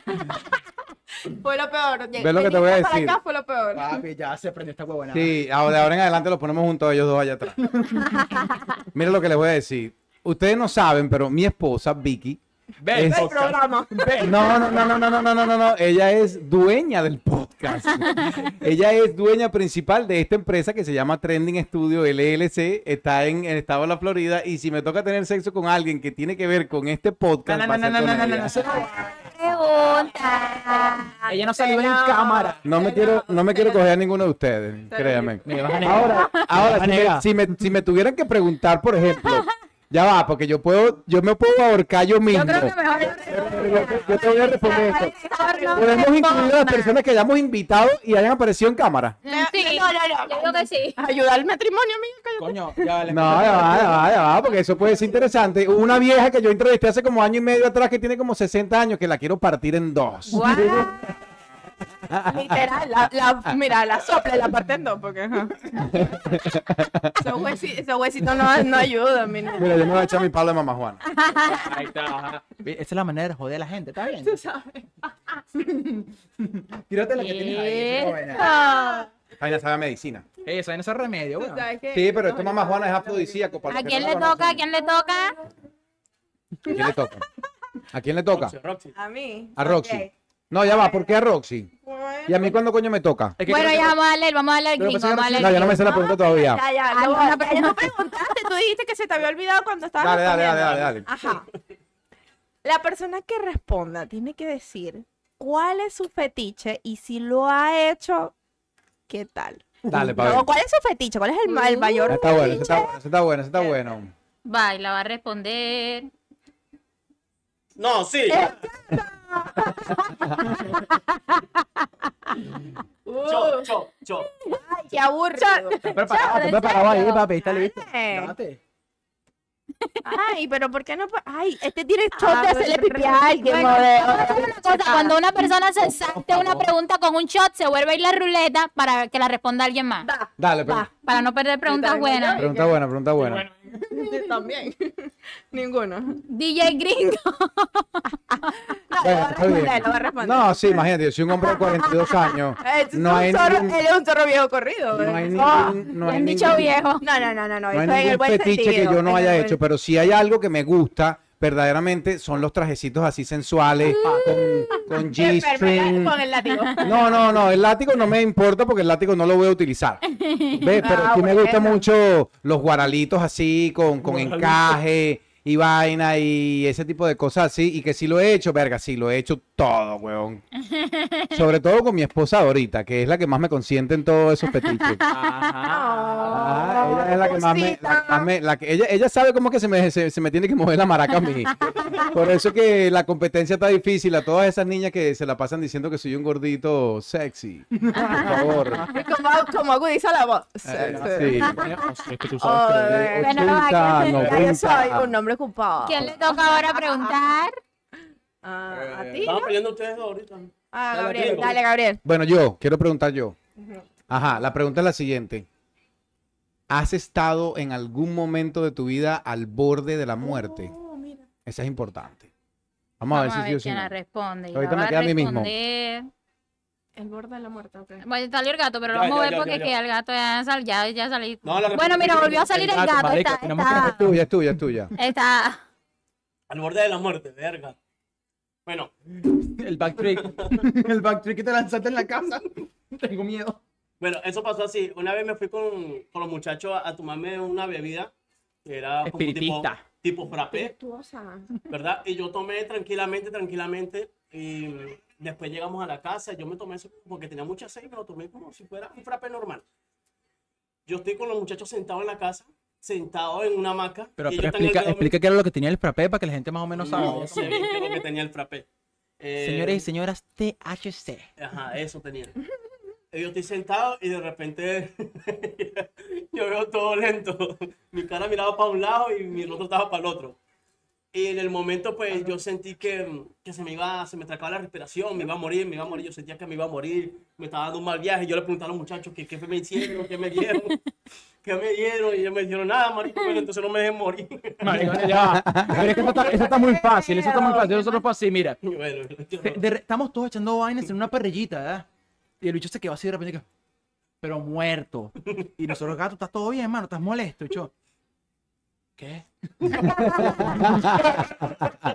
Fue lo peor. Ve lo que te voy a decir. acá fue lo peor. Papi, ya se prendió esta huevona. Sí, ahora de ahora en adelante los ponemos juntos ellos dos allá atrás. Mira lo que les voy a decir. Ustedes no saben, pero mi esposa, Vicky, Ve, Es- El programa. No, no, no, no, no, no, no, no, no, no. Ella es dueña del podcast. Ella es dueña principal de esta empresa que se llama Trending Studio LLC. Está en el estado de la Florida. Y si me toca tener sexo con alguien que tiene que ver con este podcast, No, no, no, no, no, no, no, no. Ella no salió en cámara. No me quiero, no me quiero coger a ninguno de ustedes, créanme. Ahora, ahora si, me, si me tuvieran que preguntar, por ejemplo, ya va, porque yo puedo, yo me puedo ahorcar yo mismo. Yo creo que mejor. Yo te voy a responder esto. Podemos incluir a las personas que hayamos invitado y hayan aparecido en cámara. Sí, No, no, no. yo que sí. Ayuda al matrimonio, amiga. Coño, ya vale. No, ya va, ya va, ya va, porque eso puede ser interesante. Hubo Una vieja que yo entrevisté hace como año y medio atrás que tiene como 60 años que la quiero partir en dos. Guau. Literal, la, la- mira, la sopla y la parte en dos, porque ajá. esos, huesi- esos huesitos no, no ayudan, mi niña. Mira, yo me voy a echar mi palo de mamá Juana. Ahí está. ajá. Esa es la manera de joder a la gente, ¿está bien? Tú sabes. Tírate la que tienes ahí. esa es buena. Vaina sabe a medicina. Esa, en ese remedio, tú weón. sabes que- Sí, pero esto mamá Juana es afrodisíaco. para ¿A los que quién no le la toca? ¿A conocen. quién le toca? ¿A quién le toca? ¿A quién le toca? Roxy, Roxy. A mí. A Roxy. Ok. No, ya va, ¿por qué a Roxy? Bueno. ¿Y a mí cuándo coño me toca? Es que Bueno, creo ya que- vamos a darle, vamos a darle al Pero gringo, pensé que vamos a darle No, al yo no me sé la pregunta todavía. Ya, ya, no, ya tú preguntaste, tú dijiste que se te había olvidado cuando estabas Dale, dale, dale, respondiendo. dale, Ajá. La persona que responda tiene que decir cuál es su fetiche y si lo ha hecho, ¿qué tal? Dale, pa' No, ver. ¿Cuál es su fetiche? ¿Cuál es el, ma- el mayor Está bueno, ese fetiche? está bueno, ese está bueno, ese está bueno. Va, y la va a responder. No, sí. Cho, cho, cho. Ay, qué aburrido. Está preparado, está preparado ahí, papi, está listo. Dale. Date. Ay, pero ¿por qué no? Ay, este tiene shot de hacerle pipí a alguien. Bueno, una cosa, cuando una persona se salte una pregunta con un shot, se vuelve a ir la ruleta para que la responda alguien más. Dale, pero- va. Para no perder preguntas buenas. pregunta buena, pregunta buena. También. Ninguno. DJ Gringo. No, Bueno, lo va a está bien. responder, lo va a responder. No, sí, imagínate, yo soy un hombre de 42 años. Es No un hay zorro- ningún- Él es un zorro viejo corrido. No hay ¿eh? ningún, no Me hay han dicho ningún- viejo. No, no, no, no, no. no hay eso en el ningún buen fetiche sentido, que yo no haya buen- pero si hay algo que me gusta verdaderamente son los trajecitos así sensuales con, con G-string. Con el látigo. No, no, no, el látigo no me importa porque el látigo no lo voy a utilizar. ¿Ves? Pero Ah, sí me gustan mucho los guaralitos así, con, con encaje y vaina y ese tipo de cosas así. Y que sí lo he hecho, verga, sí, lo he hecho todo, weón. Sobre todo con mi esposa ahorita, que es la que más me consiente en todos esos fetiches. Ah, ella es la que más me, la que más me- la que- ella, ella sabe cómo que se me, se, se me tiene que mover la maraca a mí. Por eso que la competencia está difícil. A todas esas niñas que se la pasan diciendo que soy un gordito sexy. Por favor. Como, como agudiza la voz. Sí, Eh, sí. sí. Es que tú Oh, sabes que- bebé. Bueno, va, 80, ¿quién- Ya yo soy 90. un hombre ocupado. ¿Quién le toca ahora preguntar? Ah, ¿A ti? Estaban no? peleando ustedes dos ahorita. Ah, Dale, Gabriel. Dale, Gabriel. Bueno, yo quiero preguntar yo. Ajá, la pregunta es la siguiente. ¿Has estado en algún momento de tu vida al borde de la muerte? Oh, mira. Esa es importante. Vamos, a ver si sí o si quién no. la responde. y Ahorita me queda a mí mismo. El borde de la muerte, ok. Bueno, salió el gato, pero lo vamos a ver porque ya, que ya. el gato ya, sal, ya, ya salí. No, bueno, mira, volvió a salir el gato, gato. marico, Está, tenemos Es está, tuya, es tuya, es tuya. está- Al borde de la muerte, verga. Bueno, El backtrick. El backtrick que te lanzaste en la casa. Tengo miedo. bueno, eso pasó así. Una vez me fui con, con los muchachos a, a tomarme una bebida que era como tipo, Espiritista. tipo frappé. ¿verdad? Y yo tomé tranquilamente, tranquilamente. Y después llegamos a la casa. Yo me tomé eso porque tenía mucha sed y me lo tomé como si fuera un frappé normal. Yo estoy con los muchachos sentados en la casa, sentados en una hamaca. Pero, pero explica, explica qué era lo que tenía el frappé para que la gente más o menos sabe. No sé qué lo que tenía el frappé. Eh, Señores y señoras, THC. Ajá, eso tenía. Yo estoy sentado y de repente yo veo todo lento. Mi cara miraba para un lado y mi rostro estaba para el otro. Y en el momento, pues yo sentí que, que se me iba, se me tracaba la respiración, me iba a morir, me iba a morir. Yo sentía que me iba a morir, me estaba dando un mal viaje. Yo le preguntaba a los muchachos que qué me hicieron, qué me dieron, qué me dieron. Y ellos me dijeron, nada, marico, bueno, entonces no me dejen morir. Marico, ya va. Pero es que eso está, eso está muy fácil, eso está muy fácil. Eso solo fue así, mira. Bueno, De- de estamos todos echando vainas en una perrillita, ¿verdad? Y el bicho se quedó así de repente, pero muerto. Y nosotros, gato, ¿estás todo bien, mano? ¿Estás molesto? Y yo, ¿qué?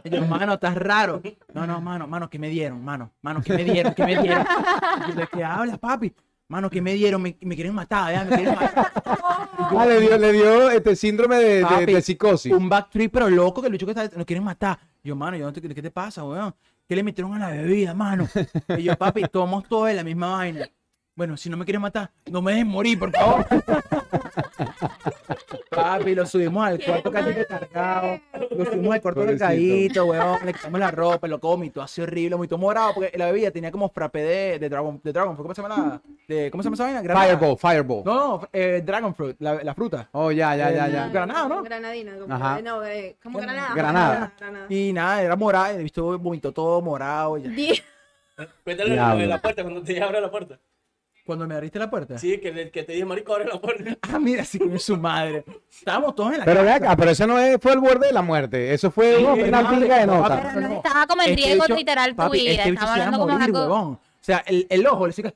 Yo, mano, estás raro. No, no, mano, mano, ¿qué me dieron? Mano, mano, ¿qué me dieron? ¿Qué me dieron? Y yo, ¿de qué hablas, papi? Mano, ¿qué me dieron? Me, me quieren matar, ¿verdad? Me quieren matar. Ah, le dio, le dio este síndrome de, de- Papi, de psicosis. Un backtrip, pero loco, que el bicho que está, nos quieren matar. Yo, mano, yo no te, ¿qué te pasa, weón? ¿Qué le metieron a la bebida, mano? Y yo, papi, tomamos todo de la misma vaina. Bueno, si no me quieren matar, no me dejen morir, por favor. Papi, lo subimos al cuarto casi descargado. Lo subimos al cuarto descargadito, weón. Le quitamos la ropa, lo vomitó así horrible, vomitó morado, porque la bebida tenía como frappé de, de Dragon, de Dragon Fruit. ¿Cómo se llama la? De, ¿Cómo se llama esa vaina? Granada. Fireball, fireball. No, no, eh, Dragon Fruit, la, la fruta. Oh, ya, ya, ya, Eh, ya. Granada, ¿no? Granadina. Como, Ajá. No, eh, como granada. Granada. Granada. Y nada, era morado, visto vomitó todo morado. y ya. Cuéntale lo de la puerta, cuando te abre la puerta. Cuando me abriste la puerta. Sí, que, le- que te dije, marico, abre la puerta. Ah, mira, sí que es su madre. Estábamos todos en la Pero ve casa. acá, pero eso no es- fue el borde de la muerte. Eso fue una, una no, pinga de no, nota. Pero no estaba como en riesgo literal tu papi, vida. Este bicho Estamos se iba a hablando como una cosa. O sea, el, el ojo le sigue.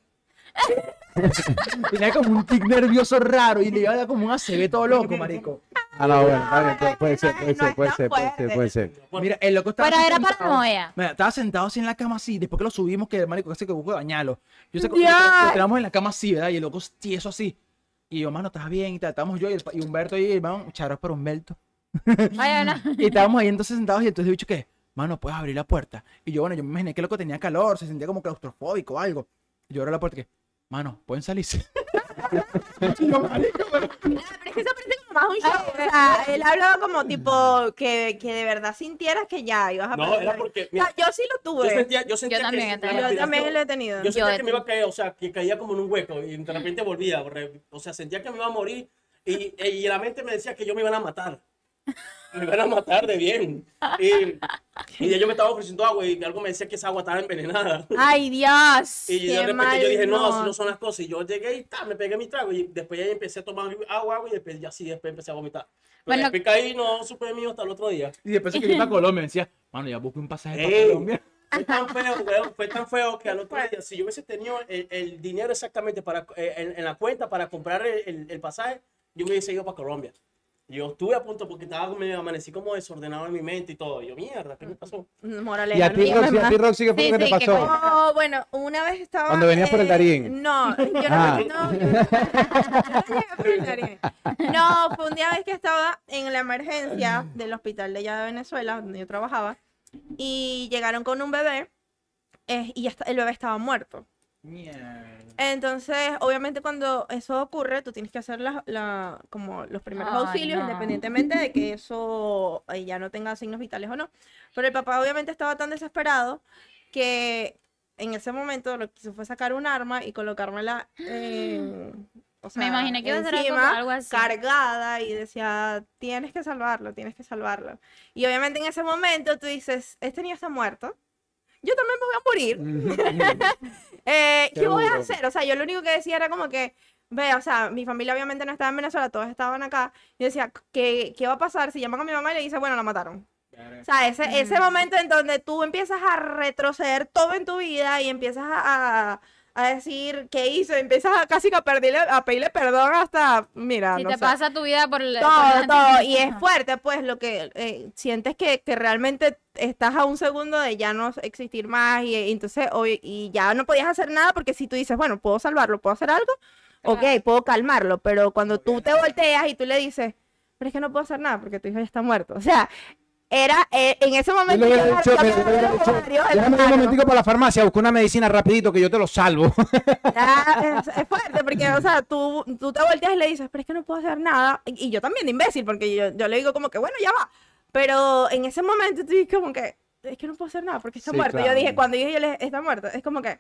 Tenía como un tic nervioso raro y le iba a dar como un ACV todo loco, marico. Ah, no, bueno, puede- puede ser, puede ser, puede ser, puede ser, puede ser. Mira, el loco estaba. Pero era sentado. paranoia. Mira, estaba sentado así en la cama así, después que lo subimos, que el marico casi que busco bañarlo. Yo sé que lo tenemos en la cama así, ¿verdad? Y el loco tieso así. Y yo, mano, estás bien, y tal, estamos yo y, el, y Humberto y hermano, charos por Humberto. No. Y estábamos ahí entonces sentados y entonces he dicho que, mano, puedes abrir la puerta. Y yo, bueno, yo me imaginé que el loco tenía calor, se sentía como claustrofóbico o algo. Y yo abro la puerta y que, mano, pueden salirse. Yo, marico, pero- Pero es que eso parece como más un show. O sea, él hablaba como tipo que, que de verdad sintieras que ya ibas a No, perder. era porque, O sea, mira, yo sí lo yo tuve. sentía, yo sentía Yo también que he la tenido. Yo también lo he tenido. Yo sentía Yo- que me iba a caer, o sea, que caía como en un hueco y de repente volvía. re- O sea, sentía que me iba a morir y, y la mente me decía que yo me iban a matar. Me iban a matar de bien. Y, y ya yo me estaba ofreciendo agua y algo me decía que esa agua estaba envenenada. Ay, Dios. Y de qué repente mal yo dije, no, así no. no son las cosas. Y yo llegué y ta, me pegué mi trago. Y después ya empecé a tomar agua, agua y después ya sí, después empecé a vomitar. Pero Bueno. después caí, no supe de mí hasta el otro día. Y después que yo iba a Colombia, me decía, mano, ya busqué un pasaje para. Colombia. Fue tan feo, weón, fue tan feo que al otro día, si yo hubiese tenido el, el dinero exactamente para, eh, en, en la cuenta para comprar el, el- el pasaje, yo me hubiese ido para Colombia. Yo estuve a punto porque estaba, me amanecí como desordenado en mi mente y todo. Yo, mierda, ¿qué me pasó? Moraleja, Y a ti, Roxy, a ti, Roxy, ¿qué fue Sí, lo que te sí, que pasó? cuenta. No, bueno, una vez estaba. Cuando venías por el eh, Darién. No, yo no, Ah. no, yo no venía por el Darién. No, fue un día vez que estaba en la emergencia del hospital de allá de Venezuela, donde yo trabajaba, y llegaron con un bebé eh, y ya está- el bebé estaba muerto. Entonces, obviamente cuando eso ocurre, tú tienes que hacer la, la- como los primeros Ay, auxilios, no. independientemente de que eso eh, ya no tenga signos vitales o no. Pero el papá obviamente estaba tan desesperado que en ese momento lo que hizo fue sacar un arma y colocármela o Me imaginé que iba a encima, algo así. cargada y decía, tienes que salvarlo, tienes que salvarlo. Y obviamente en ese momento tú dices, este niño está muerto, yo también me voy a morir. Eh, ¿Qué voy a hacer? O sea, yo lo único que decía era como que, ve, o sea, mi familia obviamente no estaba en Venezuela, todos estaban acá. Y decía, ¿qué, qué va a pasar si llaman a mi mamá y le dice, bueno, la mataron? O sea, ese, ese momento en donde tú empiezas a retroceder todo en tu vida y empiezas a, a- a decir qué hizo, empiezas a casi que a, pedirle, a pedirle perdón hasta, mira, Si no te sé. pasa tu vida por el. Todo, todo. Y es fuerte, pues, lo que eh, sientes que, que realmente estás a un segundo de ya no existir más y, y entonces hoy y ya no podías hacer nada porque si tú dices, bueno, puedo salvarlo, puedo hacer algo, ok, puedo calmarlo, pero cuando tú te volteas y tú le dices, pero es que no puedo hacer nada porque tu hijo ya está muerto. O sea, era eh, en ese momento. le yo- le dicho, déjame un momentico para la farmacia, busca una medicina rapidito que yo te lo salvo. Ah, es, es fuerte porque, o sea, tú, tú te volteas y le dices, pero es que no puedo hacer nada. Y, y yo también de imbécil, porque yo, yo le digo como que, bueno, ya va. Pero en ese momento tú dices como que, es que no puedo hacer nada porque está Sí, muerto. claro. Yo dije, cuando yo dije, él está muerto, es como que,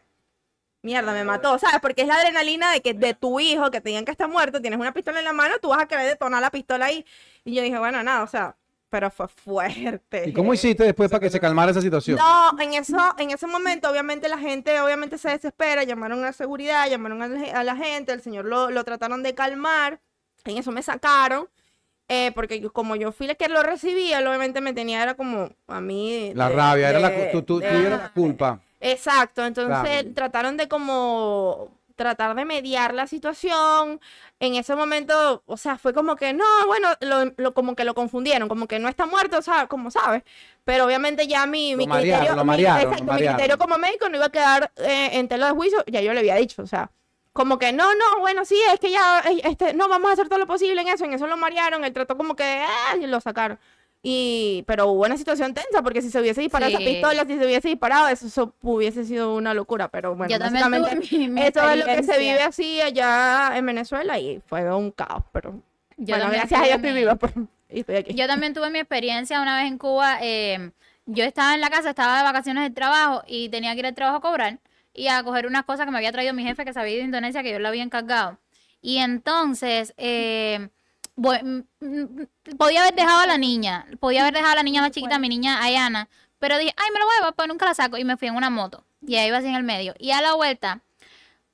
mierda, me mató, ¿sabes? Porque es la adrenalina de que de tu hijo, que te digan que está muerto, tienes una pistola en la mano, tú vas a querer detonar la pistola ahí. Y yo dije, bueno, nada, o sea, pero fue fuerte. ¿Y cómo hiciste después para que se calmara esa situación? No, en eso, en ese momento, obviamente la gente, obviamente se desespera, llamaron a seguridad, llamaron a la, la gente, el señor lo, lo trataron de calmar, en eso me sacaron, eh, porque como yo fui la que lo recibía, obviamente me tenía, era como a mí. La de- rabia, era la, tú, eras la culpa. Exacto, entonces trataron de como tratar de mediar la situación. En ese momento, o sea, fue como que no, bueno, lo, lo- como que lo confundieron, como que no está muerto, o sea, como sabes. Pero obviamente ya mi, mi criterio, mi- marearon, lo exacto, mi marearon. criterio como médico no iba a quedar eh, en tela de juicio, ya yo le había dicho, o sea, como que no, no, bueno, sí, es que ya, eh, este, no, vamos a hacer todo lo posible en eso, en eso lo marearon, él trató como que, y lo sacaron. Y, pero hubo una situación tensa, porque si se hubiese disparado esa Sí. pistola, si se hubiese disparado, eso, eso hubiese sido una locura. Pero bueno, Yo básicamente, mi, mi eso es lo que se vive así allá en Venezuela y fue un caos. Pero Yo bueno, gracias a Dios estoy viva y estoy aquí. Yo también tuve mi experiencia una vez en Cuba. eh, yo estaba en la casa, estaba de vacaciones del trabajo y tenía que ir al trabajo a cobrar y a coger unas cosas que me había traído mi jefe que sabía de Indonesia que yo le había encargado. Y entonces, eh, voy- mm, mm, podía haber dejado a la niña, podía haber dejado a la niña más chiquita, mi niña Ayana, pero dije, ay, me lo voy a llevar, pues nunca la saco y me fui en una moto. Y ahí iba así en el medio. Y a la vuelta,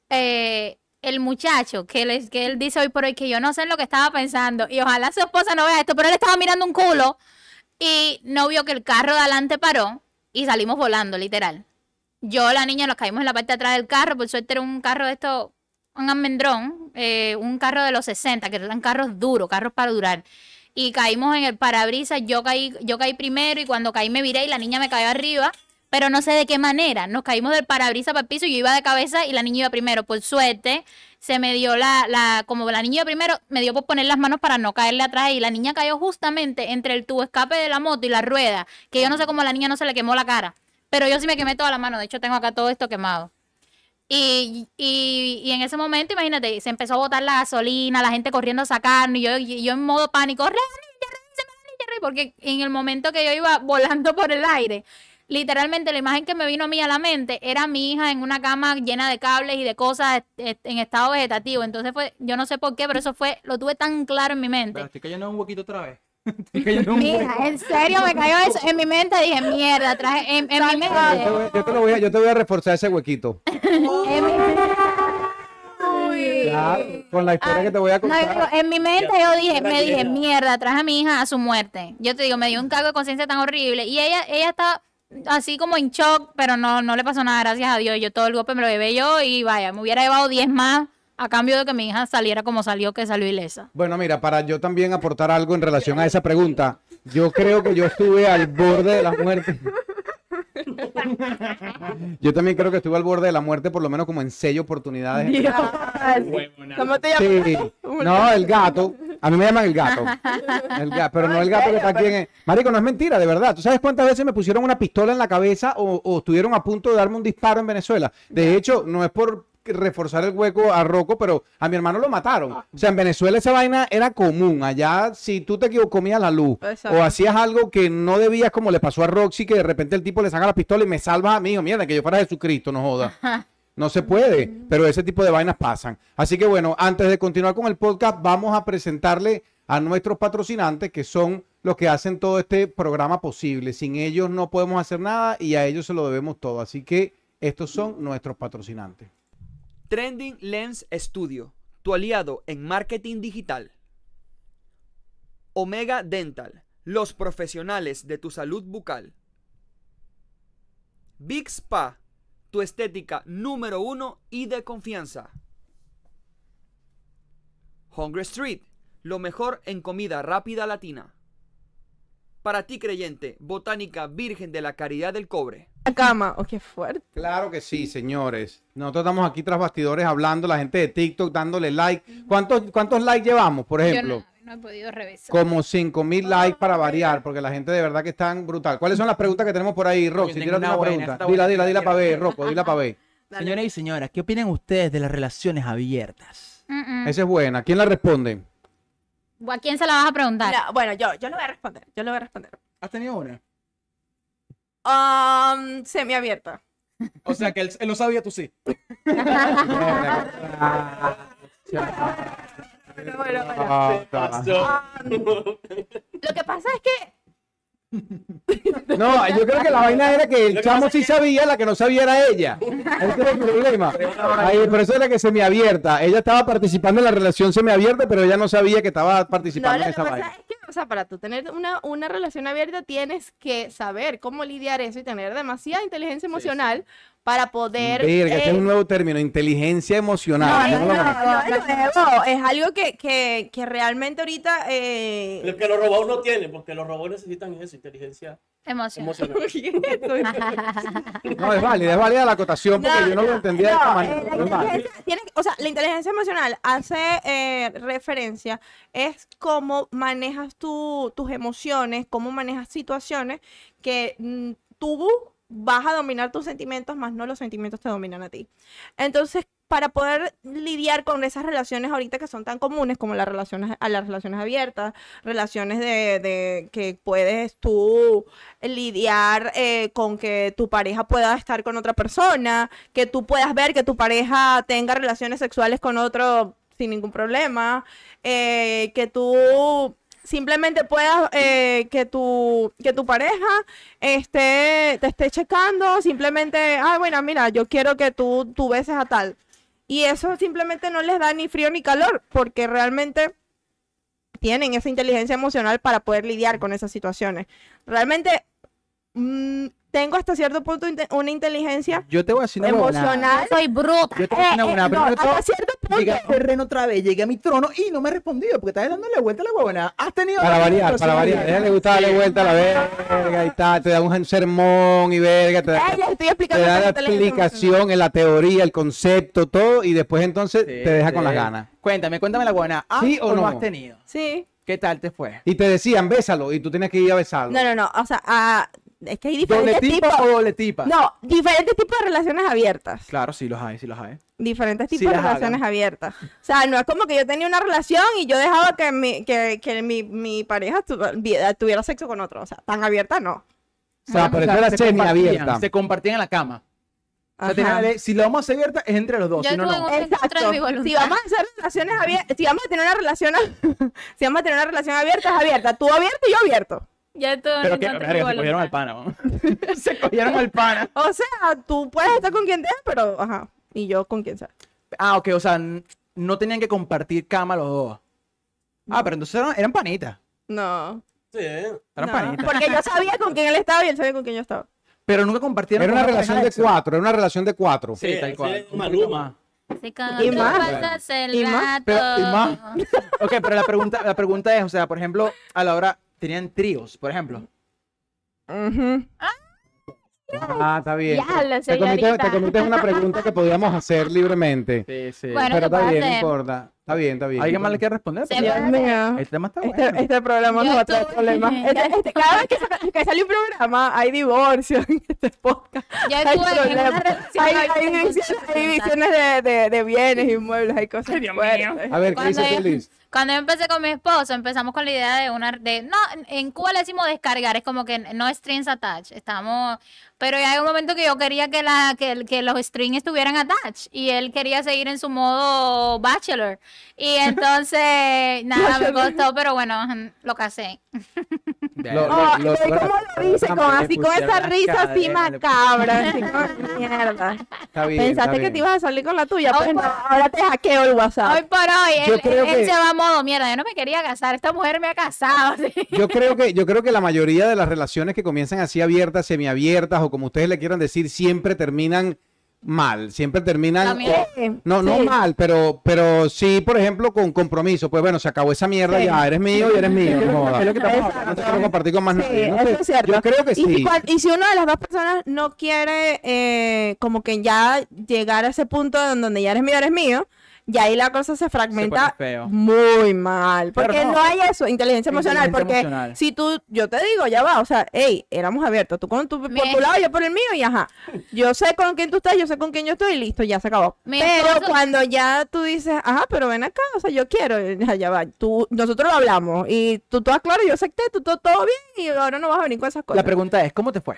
eh, el muchacho que, les, que él dice hoy por hoy que yo no sé en lo que estaba pensando y ojalá su esposa no vea esto, pero él estaba mirando un culo y no vio que el carro de adelante paró y salimos volando, literal. Yo, la niña, nos caímos en la parte de atrás del carro, por suerte era un carro de esto, un almendrón, eh, un carro de los 60, que eran carros duros, carros para durar. Y caímos en el parabrisas, yo caí, yo caí primero y cuando caí me viré y la niña me cayó arriba, pero no sé de qué manera. Nos caímos del parabrisas para el piso y yo iba de cabeza y la niña iba primero. Por suerte, se me dio la, la, como la niña iba primero, me dio por poner las manos para no caerle atrás y la niña cayó justamente entre el tubo escape de la moto y la rueda, que yo no sé cómo la niña no se le quemó la cara. Pero yo sí me quemé toda la mano, de hecho tengo acá todo esto quemado. Y, y, y en ese momento, imagínate, se empezó a botar la gasolina, la gente corriendo a sacarnos, y yo, yo en modo pánico, ¡Re, niña, revísame, niña, re", porque en el momento que yo iba volando por el aire, literalmente la imagen que me vino a mí a la mente era mi hija en una cama llena de cables y de cosas en estado vegetativo. Entonces fue, yo no sé por qué, pero eso fue, lo tuve tan claro en mi mente. Pero estoy cayendo en un huequito otra vez. Cayendo en serio me cayó eso en mi mente, dije, mierda, traje en, en mi Yo te, mente. voy, yo te lo voy a, yo te voy a reforzar ese huequito. En mi, Claro, con la historia que te voy a no, contar. en mi mente yo dije, me dije, mierda, traje a mi hija a su muerte. Yo te digo, me dio un cargo de conciencia tan horrible. Y ella, ella está así como en shock, pero no, no le pasó nada, gracias a Dios. Yo todo el golpe me lo llevé yo y vaya, me hubiera llevado 10 más a cambio de que mi hija saliera como salió, que salió ilesa. Bueno, mira, para yo también aportar algo en relación a esa pregunta, yo creo que yo estuve al borde de la muerte. Yo también creo que estuve al borde de la muerte, por lo menos como en seis oportunidades. ¿Cómo te llamas? Sí. No, el gato. A mí me llaman el gato. El ga- pero no el gato que está aquí en el... Marico, no es mentira, de verdad. ¿Tú sabes cuántas veces me pusieron una pistola en la cabeza o, o estuvieron a punto de darme un disparo en Venezuela? De hecho, no es por reforzar el hueco a Rocco, pero a mi hermano lo mataron. O sea, en Venezuela esa vaina era común. Allá, si tú te comías la luz Exacto. o hacías algo que no debías, como le pasó a Roxy, que de repente el tipo le saca la pistola y me salva a mí, o mierda, que yo fuera Jesucristo, no joda. No se puede, pero ese tipo de vainas pasan. Así que bueno, antes de continuar con el podcast, vamos a presentarle a nuestros patrocinantes, que son los que hacen todo este programa posible. Sin ellos no podemos hacer nada y a ellos se lo debemos todo. Así que estos son nuestros patrocinantes. Trending Lens Studio, tu aliado en marketing digital. Omega Dental, los profesionales de tu salud bucal. Big Spa, tu estética número uno y de confianza. Hungry Street, lo mejor en comida rápida latina. Para ti creyente, Botánica Virgen de la Caridad del Cobre. La cama. Oh, qué fuerte. Claro que sí, señores. Nosotros estamos aquí tras bastidores hablando, la gente de TikTok dándole like. ¿Cuántos, cuántos likes llevamos, por ejemplo? Yo no, no he podido revisar. Como 5 mil likes para variar, porque la gente de verdad que están brutal. ¿Cuáles son las preguntas que tenemos por ahí, Roxy? tengo Tírate una buena, pregunta. Dila, dila, dila para ver. Rocco, dila para ver. Señoras y señoras, ¿qué opinan ustedes de las relaciones abiertas? Mm, mm. Esa es buena. ¿Quién la responde? ¿A quién se la vas a preguntar? Bueno, yo, yo lo voy a responder. Yo lo voy a responder. ¿Has tenido una? Um, semiabierta. O sea, que él, él lo sabía, tú sí. Bueno, bueno, bueno. Ah, Pasó. Lo que pasa es que No, yo creo que la vaina era que el chamo sí sabía, la que no sabía era ella. Ese era el problema. Ay, por eso era que semiabierta. Ella estaba participando en la relación semiabierta, pero ella no sabía que estaba participando en esa vaina. es que, o sea, para tú tener una, una relación abierta tienes que saber cómo lidiar eso y tener demasiada inteligencia emocional para poder... Verga, eh, es un nuevo término, inteligencia emocional. no, no, no no, es algo que, que, que realmente ahorita... eh, Lo que los robots no tienen, porque los robots necesitan eso, inteligencia. Emocional. No, es válida, es válida la acotación porque yo no lo entendía de esta no, manera. eh, la es tiene que- o sea, la inteligencia emocional hace eh, referencia, es cómo manejas tú, tus emociones, cómo manejas situaciones que mm, tú vas a dominar tus sentimientos, más no los sentimientos te dominan a ti. Entonces, para poder lidiar con esas relaciones ahorita que son tan comunes como las relaciones, a las relaciones abiertas, relaciones de, que puedes tú lidiar eh, con que tu pareja pueda estar con otra persona, que tú puedas ver que tu pareja tenga relaciones sexuales con otro sin ningún problema, eh, que tú simplemente puedas eh, que tu que tu pareja esté te esté checando, simplemente, ah, bueno, mira, yo quiero que tú tú beses a tal. Y eso simplemente no les da ni frío ni calor, porque realmente tienen esa inteligencia emocional para poder lidiar con esas situaciones. Realmente mm, tengo hasta cierto punto una inteligencia Yo te voy a decir una huevonada. emocional. Soy bruta. Yo te voy a decir una Eh, eh, no, todo, hasta cierto punto. Llegué a terreno otra vez, llegué a mi trono y no me he respondido porque estás dándole vuelta a la huevona. Has tenido. Para variar, para variar. Ella le gusta darle vuelta a la verga y tal. Te da un sermón y verga. Te da, Eh, te la explicación en la teoría, el concepto, todo. Y después entonces Sí, te deja con las ganas. Cuéntame, cuéntame la huevona. ¿Has ¿Sí o o no no? has tenido? Sí. ¿Qué tal te fue? Y te decían, bésalo. Y tú tienes que ir a besarlo. No, no, no. O sea, ah, es que hay ¿Doble diferentes tipa tipos. o doble tipa? No, diferentes tipos de relaciones abiertas. Claro, sí los hay, sí los hay. Diferentes Sí tipos de relaciones hagan. abiertas. O sea, no es como que yo tenía una relación y yo dejaba que mi, que, que mi, mi pareja tu- vi- tuviera sexo con otro. O sea, tan abierta no. O sea, pero eso era se semi-abierta. compartían, Se compartían en la cama. O sea, si lo vamos a hacer abierta es entre los dos, Yo si no, no. Exacto. Si vamos a hacer relaciones abiertas, si vamos a tener una relación, si vamos a tener una relación abierta, es abierta. Tú abierto y yo abierto. Ya Pero que, verga, se cogieron al pana, ¿no? se cogieron al pana. O sea, tú puedes estar con quien te pero, ajá. Y yo con quien sea. Ah, ok, o sea, no tenían que compartir cama los dos. Ah, pero entonces eran, eran panitas. No. Sí, ¿eh? Eran no, panitas. Porque yo sabía con quién él estaba y él sabía con quién yo estaba. Pero nunca compartieron Era una relación de cuatro. Era una relación de cuatro. Sí, Sí, tal cual. un Maluma. Sí, Y más. el Y más, pero- y más. Ok, pero la pregunta, la pregunta es, o sea, por ejemplo, a la hora tenían tríos, por ejemplo. Ujú. Ah, está bien. Ya, la te, comiste, señorita. te una pregunta que podíamos hacer libremente. Sí, sí. Bueno, pero ¿qué está bien, no importa. Está bien, está bien. ¿Alguien más le quiere responder? Mío. El tema está bueno. Este, este programa nos va a traer problemas. Este- este- cada vez que, sale un programa hay divorcio en este podcast. Yo Hay, problemas. hay, divisiones, hay voluntad. divisiones de, de, de bienes, inmuebles, hay cosas. A ver, ¿qué dice yo- tú, Liz? Cuando yo empecé con mi esposo, empezamos con la idea de una, de, no, en- Cuba le decimos descargar, es como que no strings attached, estamos, pero ya hay un momento que yo quería que, la, que, el- que los strings estuvieran attached, y él quería seguir en su modo bachelor, y entonces, nada, me costó, pero bueno, lo casé. Lo- Oh, lo- ¿ves lo- ¿Cómo lo dice? Con, así con esa risa así macabra. Así mierda. Está bien. Pensaste está que bien. te ibas a salir con la tuya, pues no, ahora te hackeo el WhatsApp. Hoy por hoy, Yo él, creo él- se va a modo mierda, yo no me quería casar, esta mujer me ha casado. Yo creo que yo creo que la mayoría de las relaciones que comienzan así abiertas, semiabiertas o como ustedes le quieran decir, siempre terminan mal, siempre terminan o- Sí, no no sí. mal, pero pero sí, por ejemplo, con compromiso, pues bueno, se acabó esa mierda Sí. ya, eres mío y eres mío, no. Es lo que estamos Exacto. hablando. No te quiero compartir con más Sí, nadie. no eso sé. es cierto. Yo creo que y, sí. si, cual- y si una de las dos personas no quiere eh, como que ya llegar a ese punto en donde ya eres mío, eres mío, ya ahí la cosa se fragmenta muy mal. Porque no. no. hay eso, inteligencia emocional. Inteligencia Porque emocional. si tú, yo te digo, ya va, o sea, hey, éramos abiertos, tú con tu, por tu lado, yo por el mío, y ajá. Yo sé con quién tú estás, yo sé con quién yo estoy, y listo, ya se acabó. Mi pero esposo- cuando ya tú dices, ajá, pero ven acá, o sea, yo quiero, ya, ya va, tú, nosotros lo hablamos, y tú todo claro, yo acepté, tú todo, todo bien, y ahora no vas a venir con esas cosas. La pregunta es, ¿cómo te fue?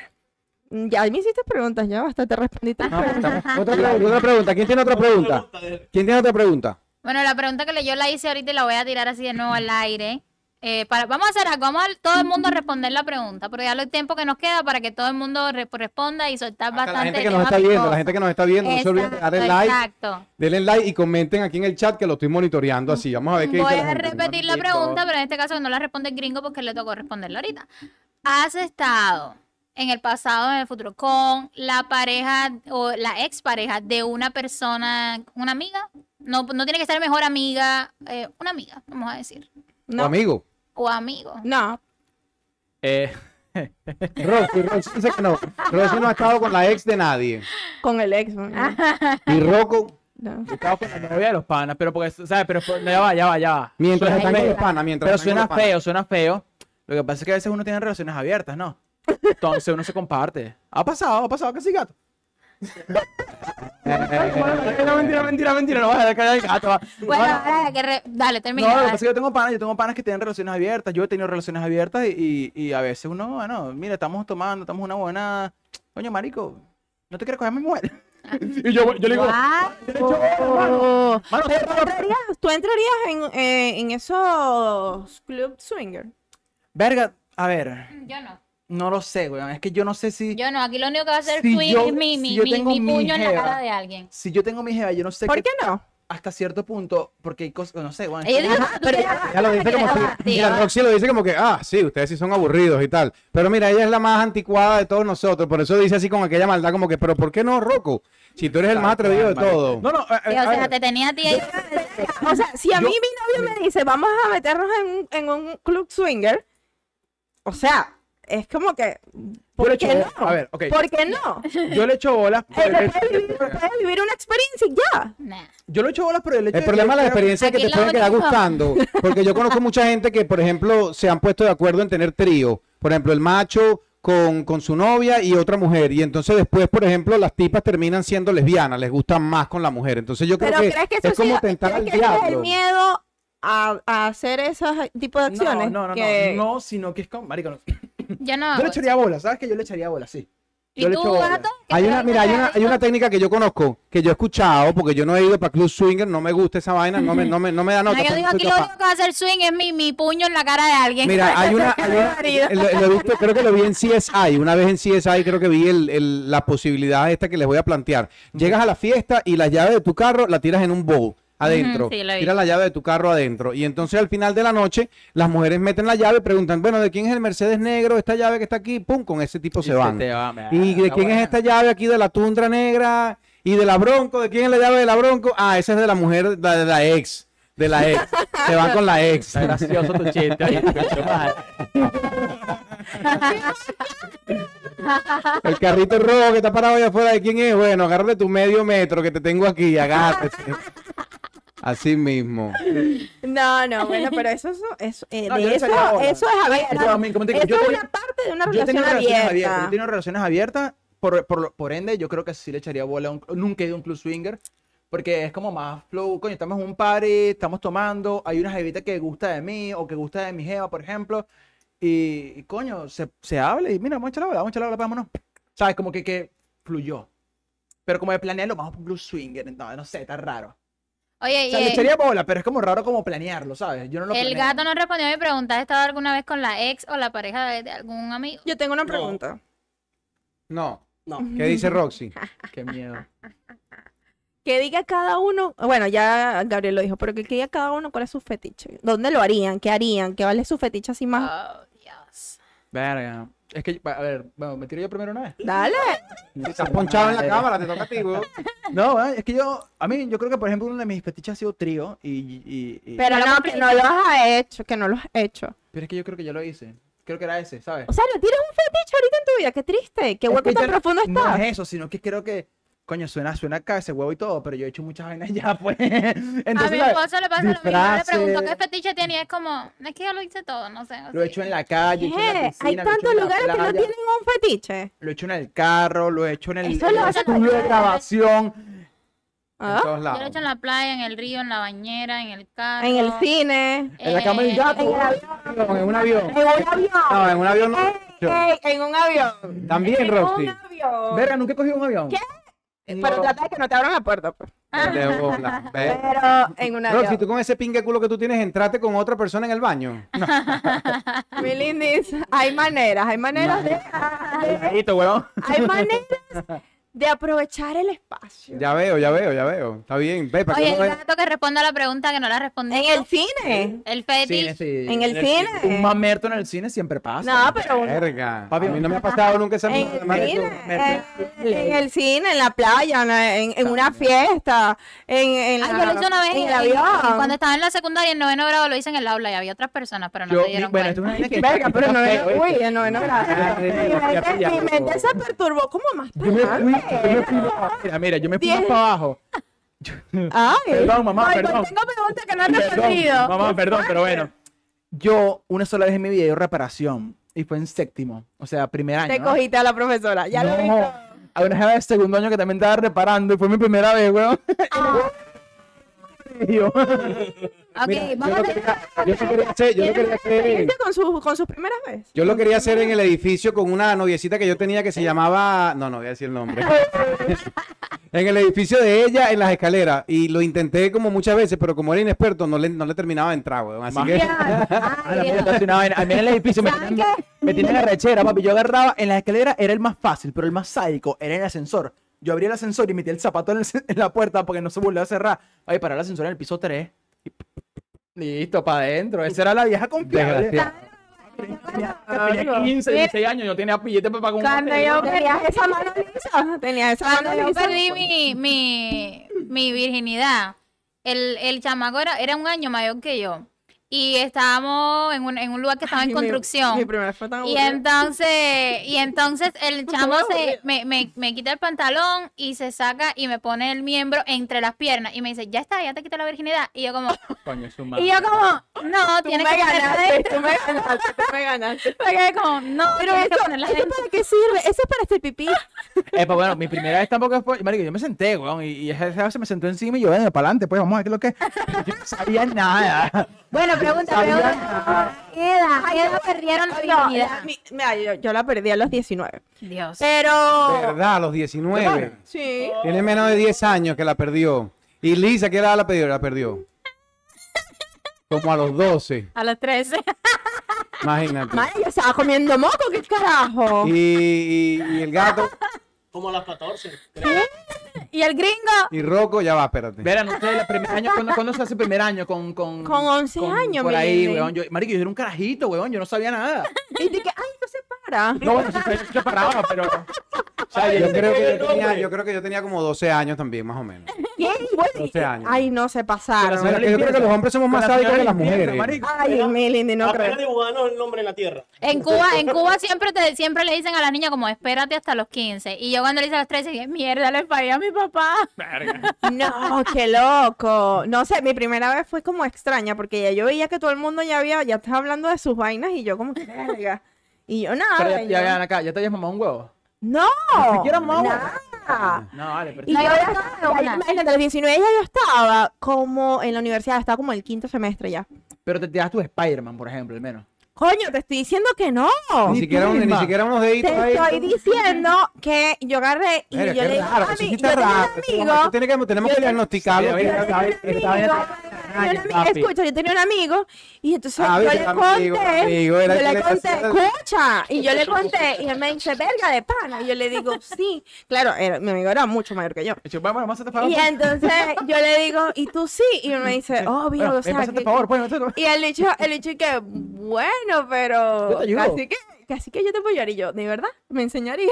Ya me hiciste preguntas, ya basta, te respondí tres No, preguntas. estamos- Otra, pregunta, otra pregunta, ¿quién tiene otra pregunta? ¿Quién tiene otra pregunta? Bueno, la pregunta que le- yo la hice ahorita y la voy a tirar así de nuevo al aire. Eh, para, vamos a hacer algo, vamos a todo el mundo a responder la pregunta, porque ya el tiempo que nos queda para que todo el mundo re- responda y soltar Hasta bastante. la gente que nos está viendo, la gente que nos está viendo, no se olviden de darle Exacto, like, Exacto. denle like y comenten aquí en el chat que lo estoy monitoreando así. Vamos a ver qué Voy dice la a gente. repetir la pregunta, pero en este caso no la responde el gringo porque le tocó responderla ahorita. ¿Has estado en el pasado, en el futuro, con la pareja o la expareja de una persona, una amiga? No, no tiene que ser mejor amiga, eh, una amiga, vamos a decir. O No, amigo. O amigo. no, Eh, Rosy, Rosy dice que no. Rosy no ha estado con la ex de nadie. con el ex. ¿no? Y Rocco, No. yo estaba con la novia de los panas, pero porque, ¿sabes? Pero no, ya va, ya va, ya va. mientras Suena están con los panas, mientras Pero suena feo, suena feo. Lo que pasa es que a veces uno tiene relaciones abiertas, ¿no? Entonces uno se comparte. Ha pasado, ha pasado que sí, gato. No, mentira, mentira, mentira, no vas a dejar gato. va. Bueno, No, ahora que re- dale, termina. No, lo que dale. pasa es que yo tengo panas, yo tengo panas que tienen relaciones abiertas, yo he tenido relaciones abiertas y, y, y a veces uno, bueno, mira, estamos tomando, estamos una buena, coño, marico, ¿no te quieres coger a mi mujer? Y yo, yo le digo, Guau. mano, Pero ¿tú entrarías, tú entrarías en, eh, en esos club swinger. verga, a ver, Yo no. No lo sé, weón. Es que yo no sé si, Yo no. Aquí lo único que va a hacer Si yo- es mi, si mi, yo mi, tengo mi mi puño en la cara de alguien. si yo tengo mi jeva, yo no sé ¿Por qué- qué no? hasta cierto punto, porque hay cosas, no sé, weón. Ella dijo, Ajá, pero Ya lo dice como si, mira. Roxy lo dice como que, ah, sí, ustedes sí son aburridos y tal. Pero mira, ella es la más anticuada de todos nosotros, por eso dice así con aquella maldad como que, pero ¿por qué no, Rocco? Si tú eres el más atrevido de todo. No, no, eh, eh, o sea, te tenía a ti ahí. O sea, si a Yo- mí mi novio me dice, vamos a meternos en un, en un club swinger, o sea, es como que, yo le ¿por echo qué no? A ver, ok. ¿Por qué no? Yo le echo bolas por el hecho- puede vivir, puede vivir una experiencia y ya. Nah. Yo le echo bolas por el hecho El de problema es la yo creo- experiencia que te pueden quedar gustando. Porque yo conozco mucha gente que, por ejemplo, se han puesto de acuerdo en tener trío. Por ejemplo, el macho con, con su novia y otra mujer. Y entonces después, por ejemplo, las tipas terminan siendo lesbianas, les gustan más con la mujer. Entonces yo creo que, ¿crees que eso es como tentar ¿crees al es el diablo. miedo a, a hacer ese tipo de acciones? No, no, no, que- no, no, sino que es como, marico, no. Yo no. Yo le echaría bolas, ¿sabes que yo le echaría bolas? Sí. ¿Y yo le tú, gato? ¿Qué Hay una, mira, hay una, hay una técnica que yo conozco, que yo he escuchado, porque yo no he ido para Club Swinger, no me gusta esa vaina, no me, no me, no me da No, nota. yo pero digo aquí lo único que va a hacer swing es mi, mi puño en la cara de alguien. Mira, hay una, hay una- lo, lo he visto, creo que lo vi en CSI, una vez en CSI creo que vi el- el- la posibilidad esta que les voy a plantear. Llegas a la fiesta y la llave de tu carro la tiras en un bowl adentro. Sí, he tiras la llave de tu carro adentro. Y entonces al final de la noche las mujeres meten la llave y preguntan, bueno, ¿de quién es el Mercedes negro? Esta llave que está aquí, pum, con ese tipo se van. ¿Y de quién es esta llave aquí de la tundra negra? ¿Y de la bronco? ¿De quién es la llave de la bronco? Ah, esa es de la mujer, de, de la ex. De la ex. Se van con la ex. Está gracioso tu chiste. El carrito rojo que está parado allá afuera, ¿de quién es? Bueno, agárrate tu medio metro que te tengo aquí, agárrate. Así mismo. No, no, bueno, pero eso, eso, eso, eh, No, de yo eso, echaría bola. eso es abierto. Yo también, como te digo, eso yo es una parte de una Yo relación tenido relaciones abierta. abiertas. Yo he tenido relaciones abiertas. Por, por, por ende, yo creo que sí le echaría bola a un. Nunca he ido a un club swinger. Porque es como más flow. Coño, estamos en un party, estamos tomando. Hay una jevita que gusta de mí o que gusta de mi jeva, por ejemplo. Y, y, coño, se, se habla y mira, vamos a echar la bola, vamos a echar la bola, vámonos. ¿Sabes? Como que, que fluyó. Pero como de planearlo, vamos a un club swinger. No, no sé, está raro. Oye, O y sea, le eh, echaría bola, pero es como raro como planearlo, ¿sabes? Yo no lo el planeo. gato no respondió a mi pregunta. ¿Has estado alguna vez con la ex o la pareja de, de algún amigo? Yo tengo una pregunta. No. No. ¿Qué dice Roxy? Qué miedo. Que diga cada uno, bueno, ya Gabriel lo dijo, pero que diga cada uno cuál es su fetiche. ¿Dónde lo harían? ¿Qué harían? ¿Qué vale su fetiche así más? Oh, Dios. Verga. Es que, a ver, bueno, ¿me tiro yo primero una vez? Dale. Estás ponchado en la cámara, te toca a ti, güey. No, eh, es que yo, a mí, yo creo que, por ejemplo, uno de mis fetiches ha sido trío y, y, y- Pero No no, que no lo has hecho, que no lo has hecho. pero es que yo creo que ya lo hice. Creo que era ese, ¿sabes? O sea, ¿no tienes un fetiche ahorita en tu vida? Qué triste. Qué Es hueco que tan profundo No estás. es eso, sino que creo que, coño, suena, suena acá ese huevo y todo, pero yo he hecho muchas vainas ya, pues. a Entonces, mi ¿sabes? esposo le pasa lo mismo. Yo le pregunto disfraces. qué fetiche tiene y es como, es que yo lo hice todo, no sé. Lo he así. hecho en la calle, he hecho en la ¿Qué? piscina, Hay tantos en lugares que no playa, tienen un fetiche. Lo he hecho en el carro, lo he hecho en el, Eso en lo el estudio de grabación. En ¿Ah? todos Yo lados. lo he hecho en la playa, en el río, en la bañera, en el carro. En el cine. En la cama del eh, gato. En un avión. En un avión. No, en un avión no. Ey, ey, en un avión. También, En Roxy. un avión. Verga, nunca he cogido un avión. ¿Qué? Pero trata de que no te abran la puerta, pues. Bola. Ve. Pero en un Roxy, avión. tú con ese pingue culo que tú tienes, entraste con otra persona en el baño. Mi lindis, hay maneras, hay maneras de, hay maneras de aprovechar el espacio. Ya veo, ya veo, ya veo. Está bien. Ve, para Oye, el gato que responda a la pregunta que no la respondí. En el cine. El fetiche. Cine, sí. En el Un cine. mamerto en el cine siempre pasa. No, pero un- Verga. Papi, a mí no me ha pasado nunca esa en el cine, eh, en el cine, en la playa, en, en- en una fiesta, en, en, Ay, la- yo lo hice una vez en el avión. cuando estaba en la secundaria, en noveno grado, lo hice en el aula y había otras personas, pero no Yo, se dieron bueno, esto cuenta. es una vaina que Verga, pero no era, uy, en noveno grado. Mi mente se perturbó como más Yo me fui, mira, mira, yo me fui más para abajo. Ay, Perdón, mamá, Ay, perdón. tengo preguntas que no han Perdón, respondido. mamá, perdón, pero bueno. Yo una sola vez en mi vida a reparación y fue en séptimo, o sea, primer año. Te ¿no? cogiste a la profesora, ya lo he No, visto. a una jeva de segundo año que también estaba reparando y fue mi primera vez, weón. Y yo, Ok, Mira, yo vamos lo a quería- yo lo quería hacer, yo lo ¿Tienes quería hacer en- experiencia con, su, con sus primeras veces? Yo lo quería hacer en el edificio con una noviecita que yo tenía que se llamaba. No, no voy a decir el nombre. en el edificio de ella, en las escaleras. Y lo intenté como muchas veces, pero como era inexperto, no le, no le terminaba de entrar, weón. Así que. A la mí en el edificio me ¿Saben tenían, me tenían arrechera, papi. Yo agarraba en las escaleras, era el más fácil, pero el más sádico era en el ascensor. Yo abría el ascensor y metía el zapato en, el- en la puerta porque no se volvió a cerrar. Ay, para el ascensor en el piso 3. Listo, para adentro. Esa era la vieja confiable. Tenía 15, 16 años, yo tenía billete para pagar un Cuando hotel. yo Tenías esa mano lisa. Tenías esa Cuando mano yo lisa. perdí mi, mi, mi virginidad, el, el chamaco era, era un año mayor que yo. Y estábamos en un, en un lugar que estaba en Ay, mi- construcción. Mi, primera fue tan Y aburrida. entonces, y entonces el chamo se, me, me, me quita el pantalón y se saca y me pone el miembro entre las piernas y me dice, ya está, ya te quité la virginidad. Y yo como, Coño, su y madre. yo como, no, Tú tienes que ponerla ganaste, tú me ganaste, tú me ganaste. Me quedé como, no, Pero tienes que eso, ¿eso adentro. para qué sirve? Eso es para este pipí. Eh, pues bueno, mi primera vez tampoco fue. Marico, yo me senté, weón. Y, y esa esa se me sentó encima y yo, venga, para adelante, pues vamos a ver qué es lo que. Yo no sabía nada. Bueno, pregunta, pregunta. ¿Qué edad, qué edad perdieron la virginidad? mi- mira, yo, yo la perdí a los 19. Dios. Pero. ¿Verdad? A los 19. Sí. Tiene menos de 10 años que la perdió. Y Lisa, ¿qué edad la perdió? La perdió. Como a los 12. A los 13. Imagínate. Madre, yo estaba comiendo moco, ¿qué carajo? Y, y- y el gato Como a las 14. ¿Y el gringo? y Rocco, ya va, espérate. Verá, no sé, el primer año, ¿cuándo, cuándo se hace el primer año? Con, con, Con 11 años, Por ahí, weón. Yo, marico, yo era un carajito, weón. Yo no sabía nada. Y que, ay, para. No, bueno, sí, se separaba, pero. O sea, Yo creo, que yo, el tenía, hombre. yo creo que yo tenía como 12 años también, más o menos. ¿Qué? Bueno, 12 años. Ay, no se pasaron. Pero yo creo que los hombres somos más sádicos que las mujeres. Ay, Melindy, no creo. dibujanos el nombre en la tierra. En Cuba, en Cuba siempre te, siempre le dicen a la niña como espérate hasta los 15. Y yo cuando le hice a los 13 dije, mierda, le fallé a mi papá. No, qué loco. No sé, mi primera vez fue como extraña porque ya yo veía que todo el mundo ya había, ya estaba hablando de sus vainas y yo como que verga. Y yo nada. Pero ya, ya, ya, acá, ya te habías mamado un huevo. no, siquiera mamá. nada. No, vale, pero. Y yo imagínate, a los 19 ya yo estaba como en la universidad, estaba como el quinto semestre ya. Pero te tiras tu Spider-Man, por ejemplo, al menos. Coño, te estoy diciendo que no. Ni siquiera, un- ni siquiera unos deditos Te ahí. estoy diciendo que yo agarré y Mira, yo qué le dije raro, a eso mí, sí yo está tenía un amigo, Esto tiene que- tenemos yo que diagnosticarlo. Yo tenía un ami- papi. escucha, yo tenía un amigo y entonces Ah, yo le conté, amigo, amigo, era yo que le le conté, hacía- escucha, y yo le conté y él me dice, verga de pana, y yo le digo, sí, claro, era- mi amigo era mucho mayor que yo. Vamos, vamos a. Y pues. entonces yo le digo, ¿y tú sí? Y él me dice, obvio, o sea, que- favor, pues, y el dicho, el dicho que, bueno, pero Yo te ayudo. casi que, casi que yo te apoyaría. Y yo, ¿de verdad? ¿Me enseñaría?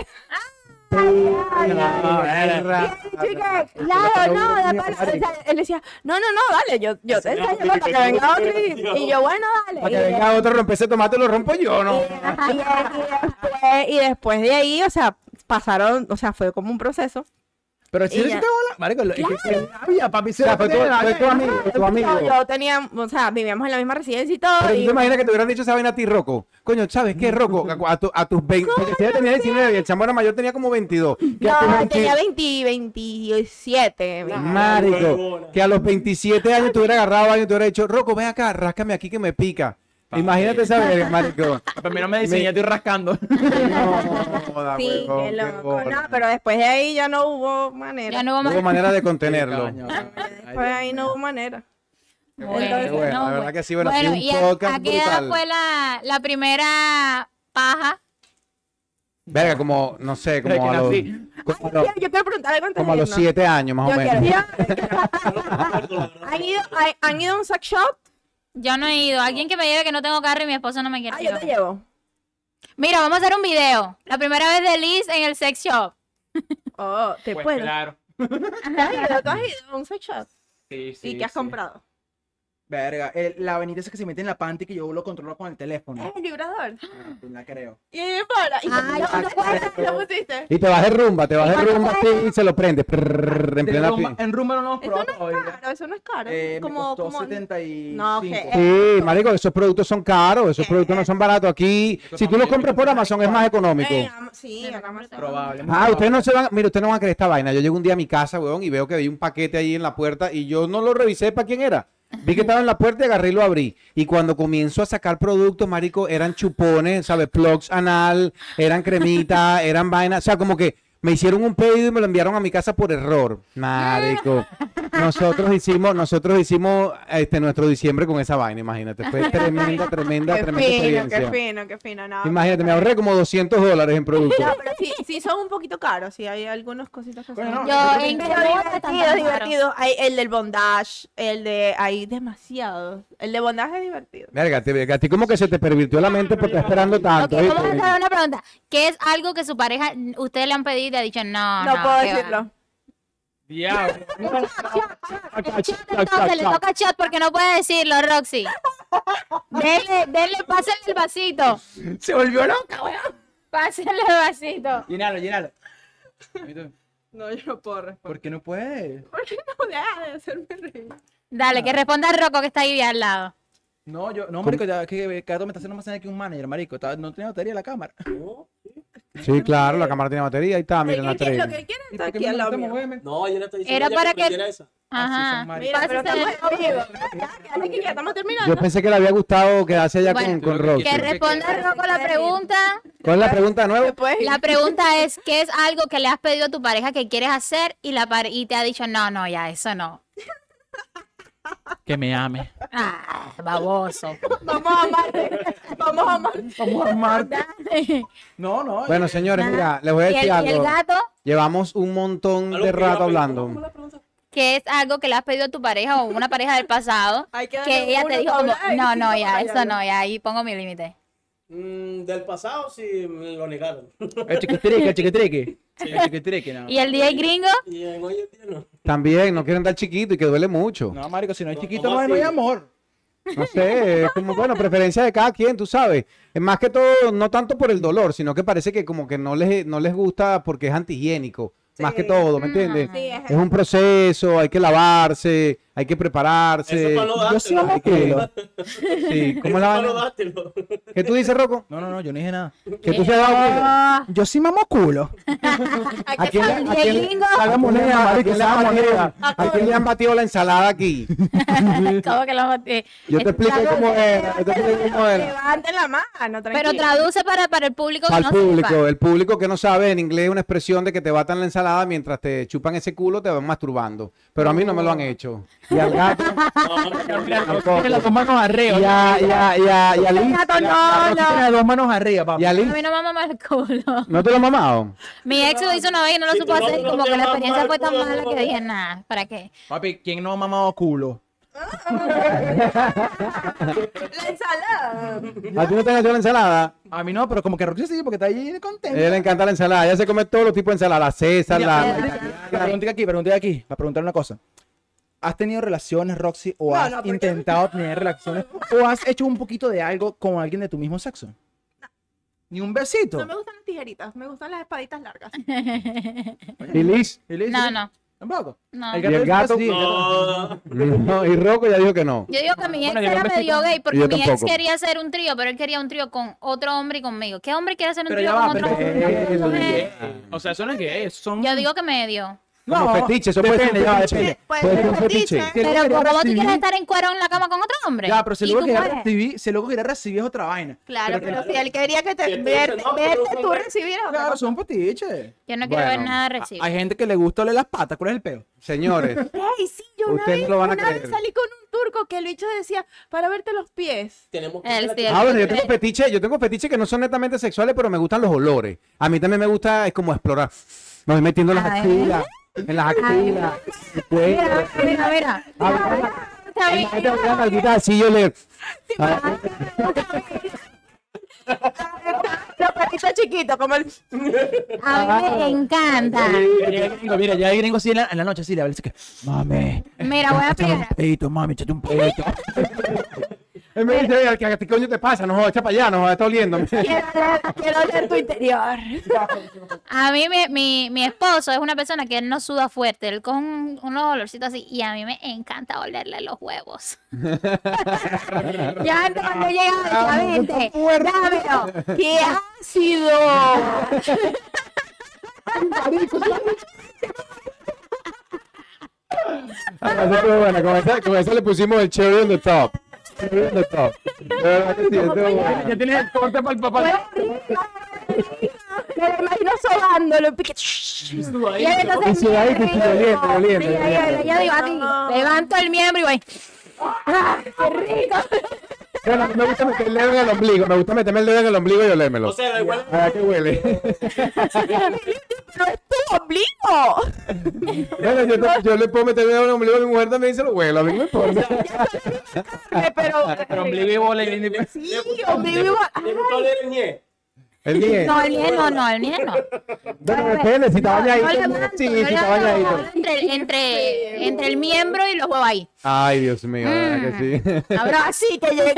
Chica, claro, no, de pana. O sea, él decía, no, no, no, dale, yo, yo te enseño para que venga otro. Y, y yo, bueno, dale. Para que venga otro, rompe ese tomate, lo rompo yo, ¿no? Ajá, y, y después, y después de ahí, o sea, pasaron, o sea, fue como un proceso. Pero si ya. hiciste bola, marico, lo- es que- rabia, papi, se O sea, la fue tu, fue tu amigo, tu amigo. Yo, yo tenía, o sea, vivíamos en la misma residencia y todo. Pero tú y- te imaginas que te hubieran dicho esa vaina a ti, Rocco. Coño, ¿sabes qué, Rocco? A, a tu- a tus 20, porque si ella tenía 19 y el chamo era mayor tenía como 22. Que no, 20 tenía 20, 27. Marico, que a los 27 años te hubiera agarrado a y te hubiera dicho, Rocco, ven acá, ráscame aquí que me pica. Imagínate esa verga, marico. Pero a mí no me dicen, Me- ya estoy rascando. No, joda, Sí, huevón, qué qué loco. bola. No, pero después de ahí ya no hubo manera. Ya no hubo No hubo manera de contenerlo. Coño, Después de ahí no hubo manera. Bueno, Qué bueno, la verdad que sí, bueno, Bueno, sí, ¿y un a, podcast a qué edad brutal. fue la, la primera paja? Verga, como, no sé, como que a los, nací. como a Ay, los, yo quiero preguntar algo antes como a de los irnos. 7 años, más o Yo menos. quiero-. ¿Han ido, hay- ¿Han ido a un sex shop? Yo no he ido. Alguien que me lleve que no tengo carro y mi esposo no me quiere Ah, yo te llevo. Mira, vamos a hacer un video. La primera vez de Liz en el sex shop. Oh, te Pues puedo. claro. ¿Tú has ido a un sex shop? Sí, sí, ¿Y qué has sí. comprado? Verga, el- la venita esa que se mete en la panty que yo lo controlo con el teléfono. Es el vibrador. La creo. Y para. ¿Y Ay, no, no, puedes, ¿Lo pusiste? Y te vas de rumba, te vas de rumba así y se lo prendes. prrrr, en De plena rumba- en rumba no lo hemos Eso no es todavía. caro, eso no es caro. Eh, me como, costó como... 75. No, que- Sí, marico, esos productos son caros, esos productos no son baratos. Aquí, si tú los compras por Amazon es más económico. Eh, sí, en Amazon. Probable. Ah, ustedes no se van, mira, ustedes no van a creer esta vaina. Yo llego un día a mi casa, weón, y veo que había un paquete ahí en la puerta y yo no lo revisé para quién era. Vi que estaba en la puerta y agarré y lo abrí. Y cuando comienzo a sacar productos, marico, eran chupones, ¿sabes? Plugs anal, eran cremitas, eran vainas. O sea, como que Me hicieron un pedido y me lo enviaron a mi casa por error. Marico. Nosotros hicimos, nosotros hicimos este nuestro diciembre con esa vaina, imagínate. Fue tremenda, tremenda, Qué tremenda fino, qué fino, qué fino. No, Imagínate, me ahorré como 200 dólares en productos. No, pero sí, sí son un poquito caros, sí, hay algunas cositas que Bueno, son... no, Yo en divertido, divertido. Hay el del bondage, el de... Hay demasiados. El de bondage es divertido. Verga, te, a ti como que se te pervirtió la mente porque estás esperando Ok, tanto. vamos a hacer una pregunta. ¿Qué es algo que su pareja, ustedes le han pedido ha dicho no, No, no? puedo qué va"? decirlo. Diablo. Le toca shot porque no puede decirlo, Roxy. Denle, denle, pásenle el vasito. Se volvió loca, weón. Pásenle el vasito. Llenalo, llenalo. No, yo no puedo responder. ¿Por qué no puedes? ¿Por qué no deja de hacerme reír? Dale, que responda Rocco que está ahí al lado. No, yo, no, marico, ya que cada me está haciendo más señal que un manager, marico. Está- No tiene batería la cámara. Sí, claro, la cámara tiene batería. Ahí está, miren la quiere- Lo tres. que él quiere ¿Y está por qué aquí al lado mío. No, yo le estoy diciendo Era para que esa. Ajá. Mira, pero estamos en vivo. Ya, quédate que ya estamos terminando. Yo pensé que le había gustado quedarse allá Bueno, con, con Roxy. Que responda Rocco la pregunta. ¿Cuál es la pregunta de nuevo? La pregunta es, ¿qué es algo que le has pedido a tu pareja que quieres hacer y la y te ha dicho, no, no, ya, eso no? Que me ame. Ah, baboso. vamos a amarte. Vamos a amarte. Vamos a amarte. No, no. Bueno, señores, mira, les voy a ¿Y el, decir y el algo. gato? Llevamos un montón Algo de que rato hablando. ¿Qué es algo que le has pedido a tu pareja o una pareja del pasado? Hay que Que ella te dijo como, no, no, ya, eso no, ya, ahí pongo mi límite. Mm, del pasado sí me lo negaron. El chiquitrique, el chiquitrique. El chiquitrique, no. ¿Y el DJ gringo? y en hoy en día no. También, no quieren dar chiquito y que duele mucho. No, marico, si no hay chiquito ¿cómo no hay, no hay amor. No sé, es como, bueno, preferencia de cada quien, tú sabes. Es más que todo, no tanto por el dolor, sino que parece que como que no les, no les gusta porque es antihigiénico. Más que Sí. todo, ¿me entiendes? Sí, es Es un proceso, hay que lavarse, hay que prepararse. Eso para no Yo sí hay que- culo. Sí, Eso ¿cómo es la. ¿Qué tú dices, Rocco? No, no, no, yo no dije nada. Que tú se has dado. Ah, Yo sí mamo culo. ¿A quién, le- a DJ quién le- gringo. haga moneda, ¿A quién le han batido- ¿A quién le han batido la ensalada aquí? ¿Cómo que lo maté? Yo te explico cómo era. Yo te explico cómo era. Levanten la mano, Pero traduce para, para el público que Al no público, el público que no sabe, en inglés es una expresión de que te batan la ensalada mientras te chupan ese culo, te van masturbando. Pero a mí no me lo han hecho. Y al gato, tampoco. Tiene las dos manos arriba. Y a, y a, y a, y a Liz, Gato, no, Tiene no. las dos manos arriba, papá. y a A Liz, mí no me mama el culo. ¿no te lo mamado? Mi ex lo hizo una vez y no lo Si supo no- hacer y no como que la experiencia fue tan mala no, que no. dije, nada, ¿para qué? Papi, ¿quién no ha mamado culo? La ensalada. ¿A ti no te hecho la ensalada? A mí no, pero como que Roxy sí, porque está ahí A contento. ella le encanta la ensalada. Ella se come todos los tipos de ensalada. La César, la... Pregunté aquí, pregunté aquí, para preguntar una cosa. ¿Has tenido relaciones, Roxy, o No, has no, porque- intentado tener relaciones, o has hecho un poquito de algo con alguien de tu mismo sexo? Ni un besito. No me gustan las tijeritas, me gustan las espaditas largas. ¿Y No, no, ¿Tampoco? no. ¿Y el gato? el gato. No. No, y Rocco ya dijo que no. Yo digo que mi ex Bueno, era medio gay porque mi ex quería hacer un trío, pero él quería un trío con otro hombre y conmigo. ¿Qué hombre quiere hacer un Pero trío con va, otro hombre? Eh, Mujer. O sea, eso no es gay, son... Yo digo que medio. Como fetiche, eso puede ser un depende, fetiche. depende. Puede Puede ser un fetiche. fetiche. Pero quería ¿cómo tú recibir- quieres estar en cuero en la cama con otro hombre? Ya, pero si ¿Y luego tú quería recibir, si luego quería recibir es otra vaina. Claro, Pero pero si él quería que te verte, no, tú recibieras otra Claro, son fetiches. Yo no quiero ver nada recibo. Hay gente que le gusta oler las patas, ¿cuál es el peo? Señores, Ey, sí, yo una Ustedes vez, no lo van a una vez creer. salí con un turco que el bicho decía, para verte los pies. Tenemos que El hacer sí, Ah, bueno, yo tengo fetiches, yo tengo fetiches que no son netamente sexuales, pero me gustan los olores. A mí también me gusta es como explorar. Me voy metiendo en las Ay. axilas, en las axilas, cuello. Mira, mira, mira. Ah, Está bien. Ahí te voy a dar nalguita así, yo le... Los perritos chiquitos, como el... A mí me encanta. Mira, ya el gringo así en la, en la noche, así le va a decir que, mami, Mira, voy a échame un pedito, mami, échate un pedito. Él me dice, "Oye, ¿qué, qué coño te pasa? No jodas, echa para allá, no jodas, está oliendo. Quiero leer tu interior. A mí mi, mi, mi esposo es una persona que él no suda fuerte, él con un- unos olorcitos así y a mí me encanta olerle los huevos. ya antes cuando llegaba decía, vente, dámelo. ¡Qué ácido! Ah, esa estuvo buena, con esa, con esa le pusimos el cherry on the top. Ya tienes el corte para el papá. Me lo imagino pique- Y entonces, Y. Yo digo levanto el miembro y voy. ¡Ah, qué rico! Me gusta meter el dedo en el ombligo. Me gusta meterme el dedo en el ombligo y olérmelo. O sea, da igual. ¿A qué huele? ¡No es tu ombligo! Bueno, yo, te- yo le puedo meter el dedo en el ombligo a mi mujer también y se lo huelo. A mí no me importa. Pero, Pero ombligo y bola y bien- sí, ombligo igual. ¿Le gustó oler el ñe? El bien. No, el miel no, no, el miel no. Bueno, depende, si No bañadito. levanto, Sí, no si levanto, bañadito. Entre, entre, entre el miembro y los huevos ahí. Ay, Dios mío, ¿verdad que sí? Ahora Así, que llegue,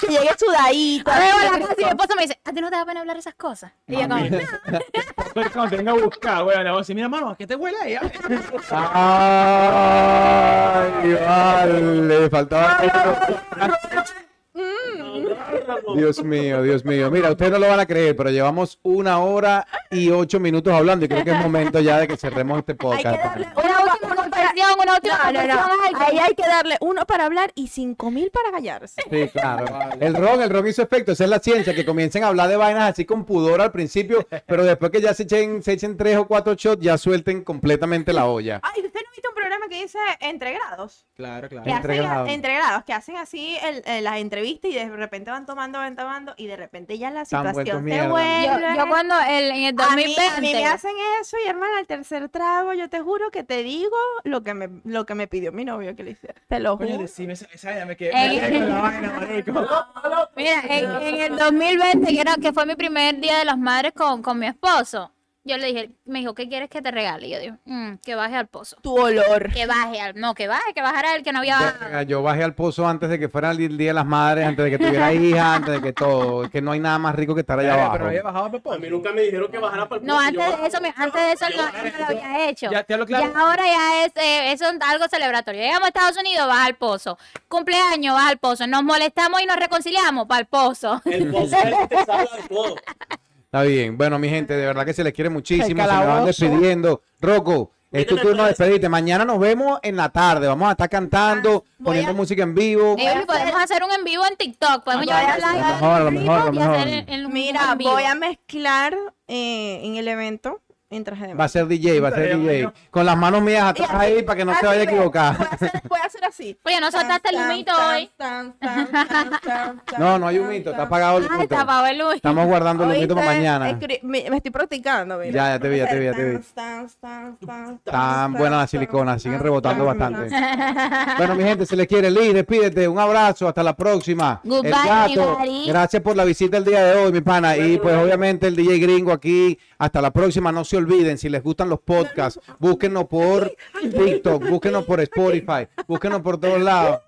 que llegue sudadito. Luego la casa y mi esposo me dice, ¿a ti no te da pena hablar esas cosas? Y yo como, Pues cuando te venga a buscar, güey, le voy a decir, mira, mano, ¿a qué te huele ahí? Ay, vale, faltaba. Dios mío, Dios mío. Mira, ustedes no lo van a creer, pero llevamos una hora y ocho minutos hablando y creo que es momento ya de que cerremos este Hay que podcast. darle una última confesión, una última No, Ahí hay que darle uno para hablar y cinco mil para callarse. Sí, claro. El ron, el ron hizo efecto. Esa es la ciencia, que comiencen a hablar de vainas así con pudor al principio, pero después que ya se echen, se echen tres o cuatro shots, ya suelten completamente la olla. Ay, ¿usted no programa que dice Entre Grados? Claro, claro. Que Entre hacen, grados. entre grados, que hacen así el- el- las entrevistas y de repente van tomando, van tomando y de repente ya la situación se vuelve. Yo, yo cuando el, en el a mí, 2020, a mí me hacen eso y hermana, al tercer trago, yo te juro que te digo lo que me, lo que me pidió mi novio que le hiciera. Te lo juro. decime esa, esa ya me quedé me quedé con la vaina, marico. mira, en, en el 2020, que, era, que fue mi primer día de las madres con, con mi esposo, yo le dije, me dijo, ¿qué quieres que te regale? Y yo digo, "Mm, que baje al pozo. Tu olor. Que baje al, no, que baje, que bajara el que no había Verga, Yo bajé al pozo antes de que fuera el Día de las Madres, antes de que tuviera hija, antes de que todo. Es que no hay nada más rico que estar allá Pero abajo. no había bajado a A mí nunca me dijeron que bajara para el No, pozo, antes yo de eso, me- antes de eso no, no lo había hecho. Ya, te hablo claro. Ya ahora ya es, eh, eso es algo celebratorio. Llegamos a Estados Unidos, baja al pozo. Cumpleaños, baja al pozo. Nos molestamos y nos reconciliamos, para el pozo. El pozo es el que te salva de todo. Está bien. Bueno, mi gente, de verdad que se les quiere muchísimo. Se me van despidiendo. Rocco, es tu turno de despedirte. Mañana nos vemos en la tarde. Vamos a estar cantando, Voy poniendo a- música en vivo. Baby, podemos hacer un en vivo en TikTok. Podemos llevar A lo mejor, lo mejor, lo Mira, voy a mezclar eh, en el evento en traje de Va a ser DJ, va a ser DJ. Con las manos mías atrás así, ahí para que no se así vaya a equivocar. Voy a hacer, voy a hacer así. Oye, no soltaste el humito hoy. No, no hay un mito, está apagado el humito. te apagó el. Estamos guardando el humito para mañana. Me, me estoy practicando, mira. Ya, ya te vi, ya te vi, ya te vi. Tan buena la silicona, siguen rebotando bastante. Bueno, mi gente, se les quiere. Liz, despídete. Un abrazo, hasta la próxima. Goodbye, el gato, everybody. gracias por la visita el día de hoy, mi pana. Y pues obviamente el DJ gringo aquí. Hasta la próxima. No se olviden, si les gustan los podcasts, búsquenos por TikTok, búsquenos por Spotify, búsquenos por todos lados.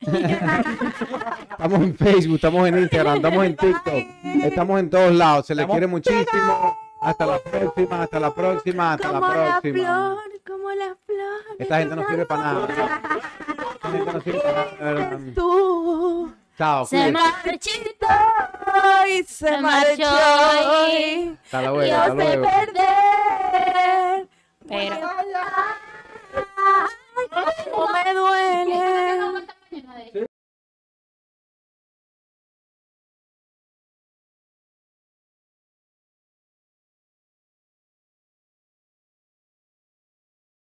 estamos en Facebook, estamos en Instagram, estamos en TikTok, estamos en todos lados. Se les Estamos quiere muchísimo. Hasta la próxima, hasta la próxima, hasta la Como la próxima. flor, como la flor. Esta gente no sirve para nada. Esta gente no sirve para nada. Tú se marchito y se, marchó. y hasta perder. Pero. No me duele.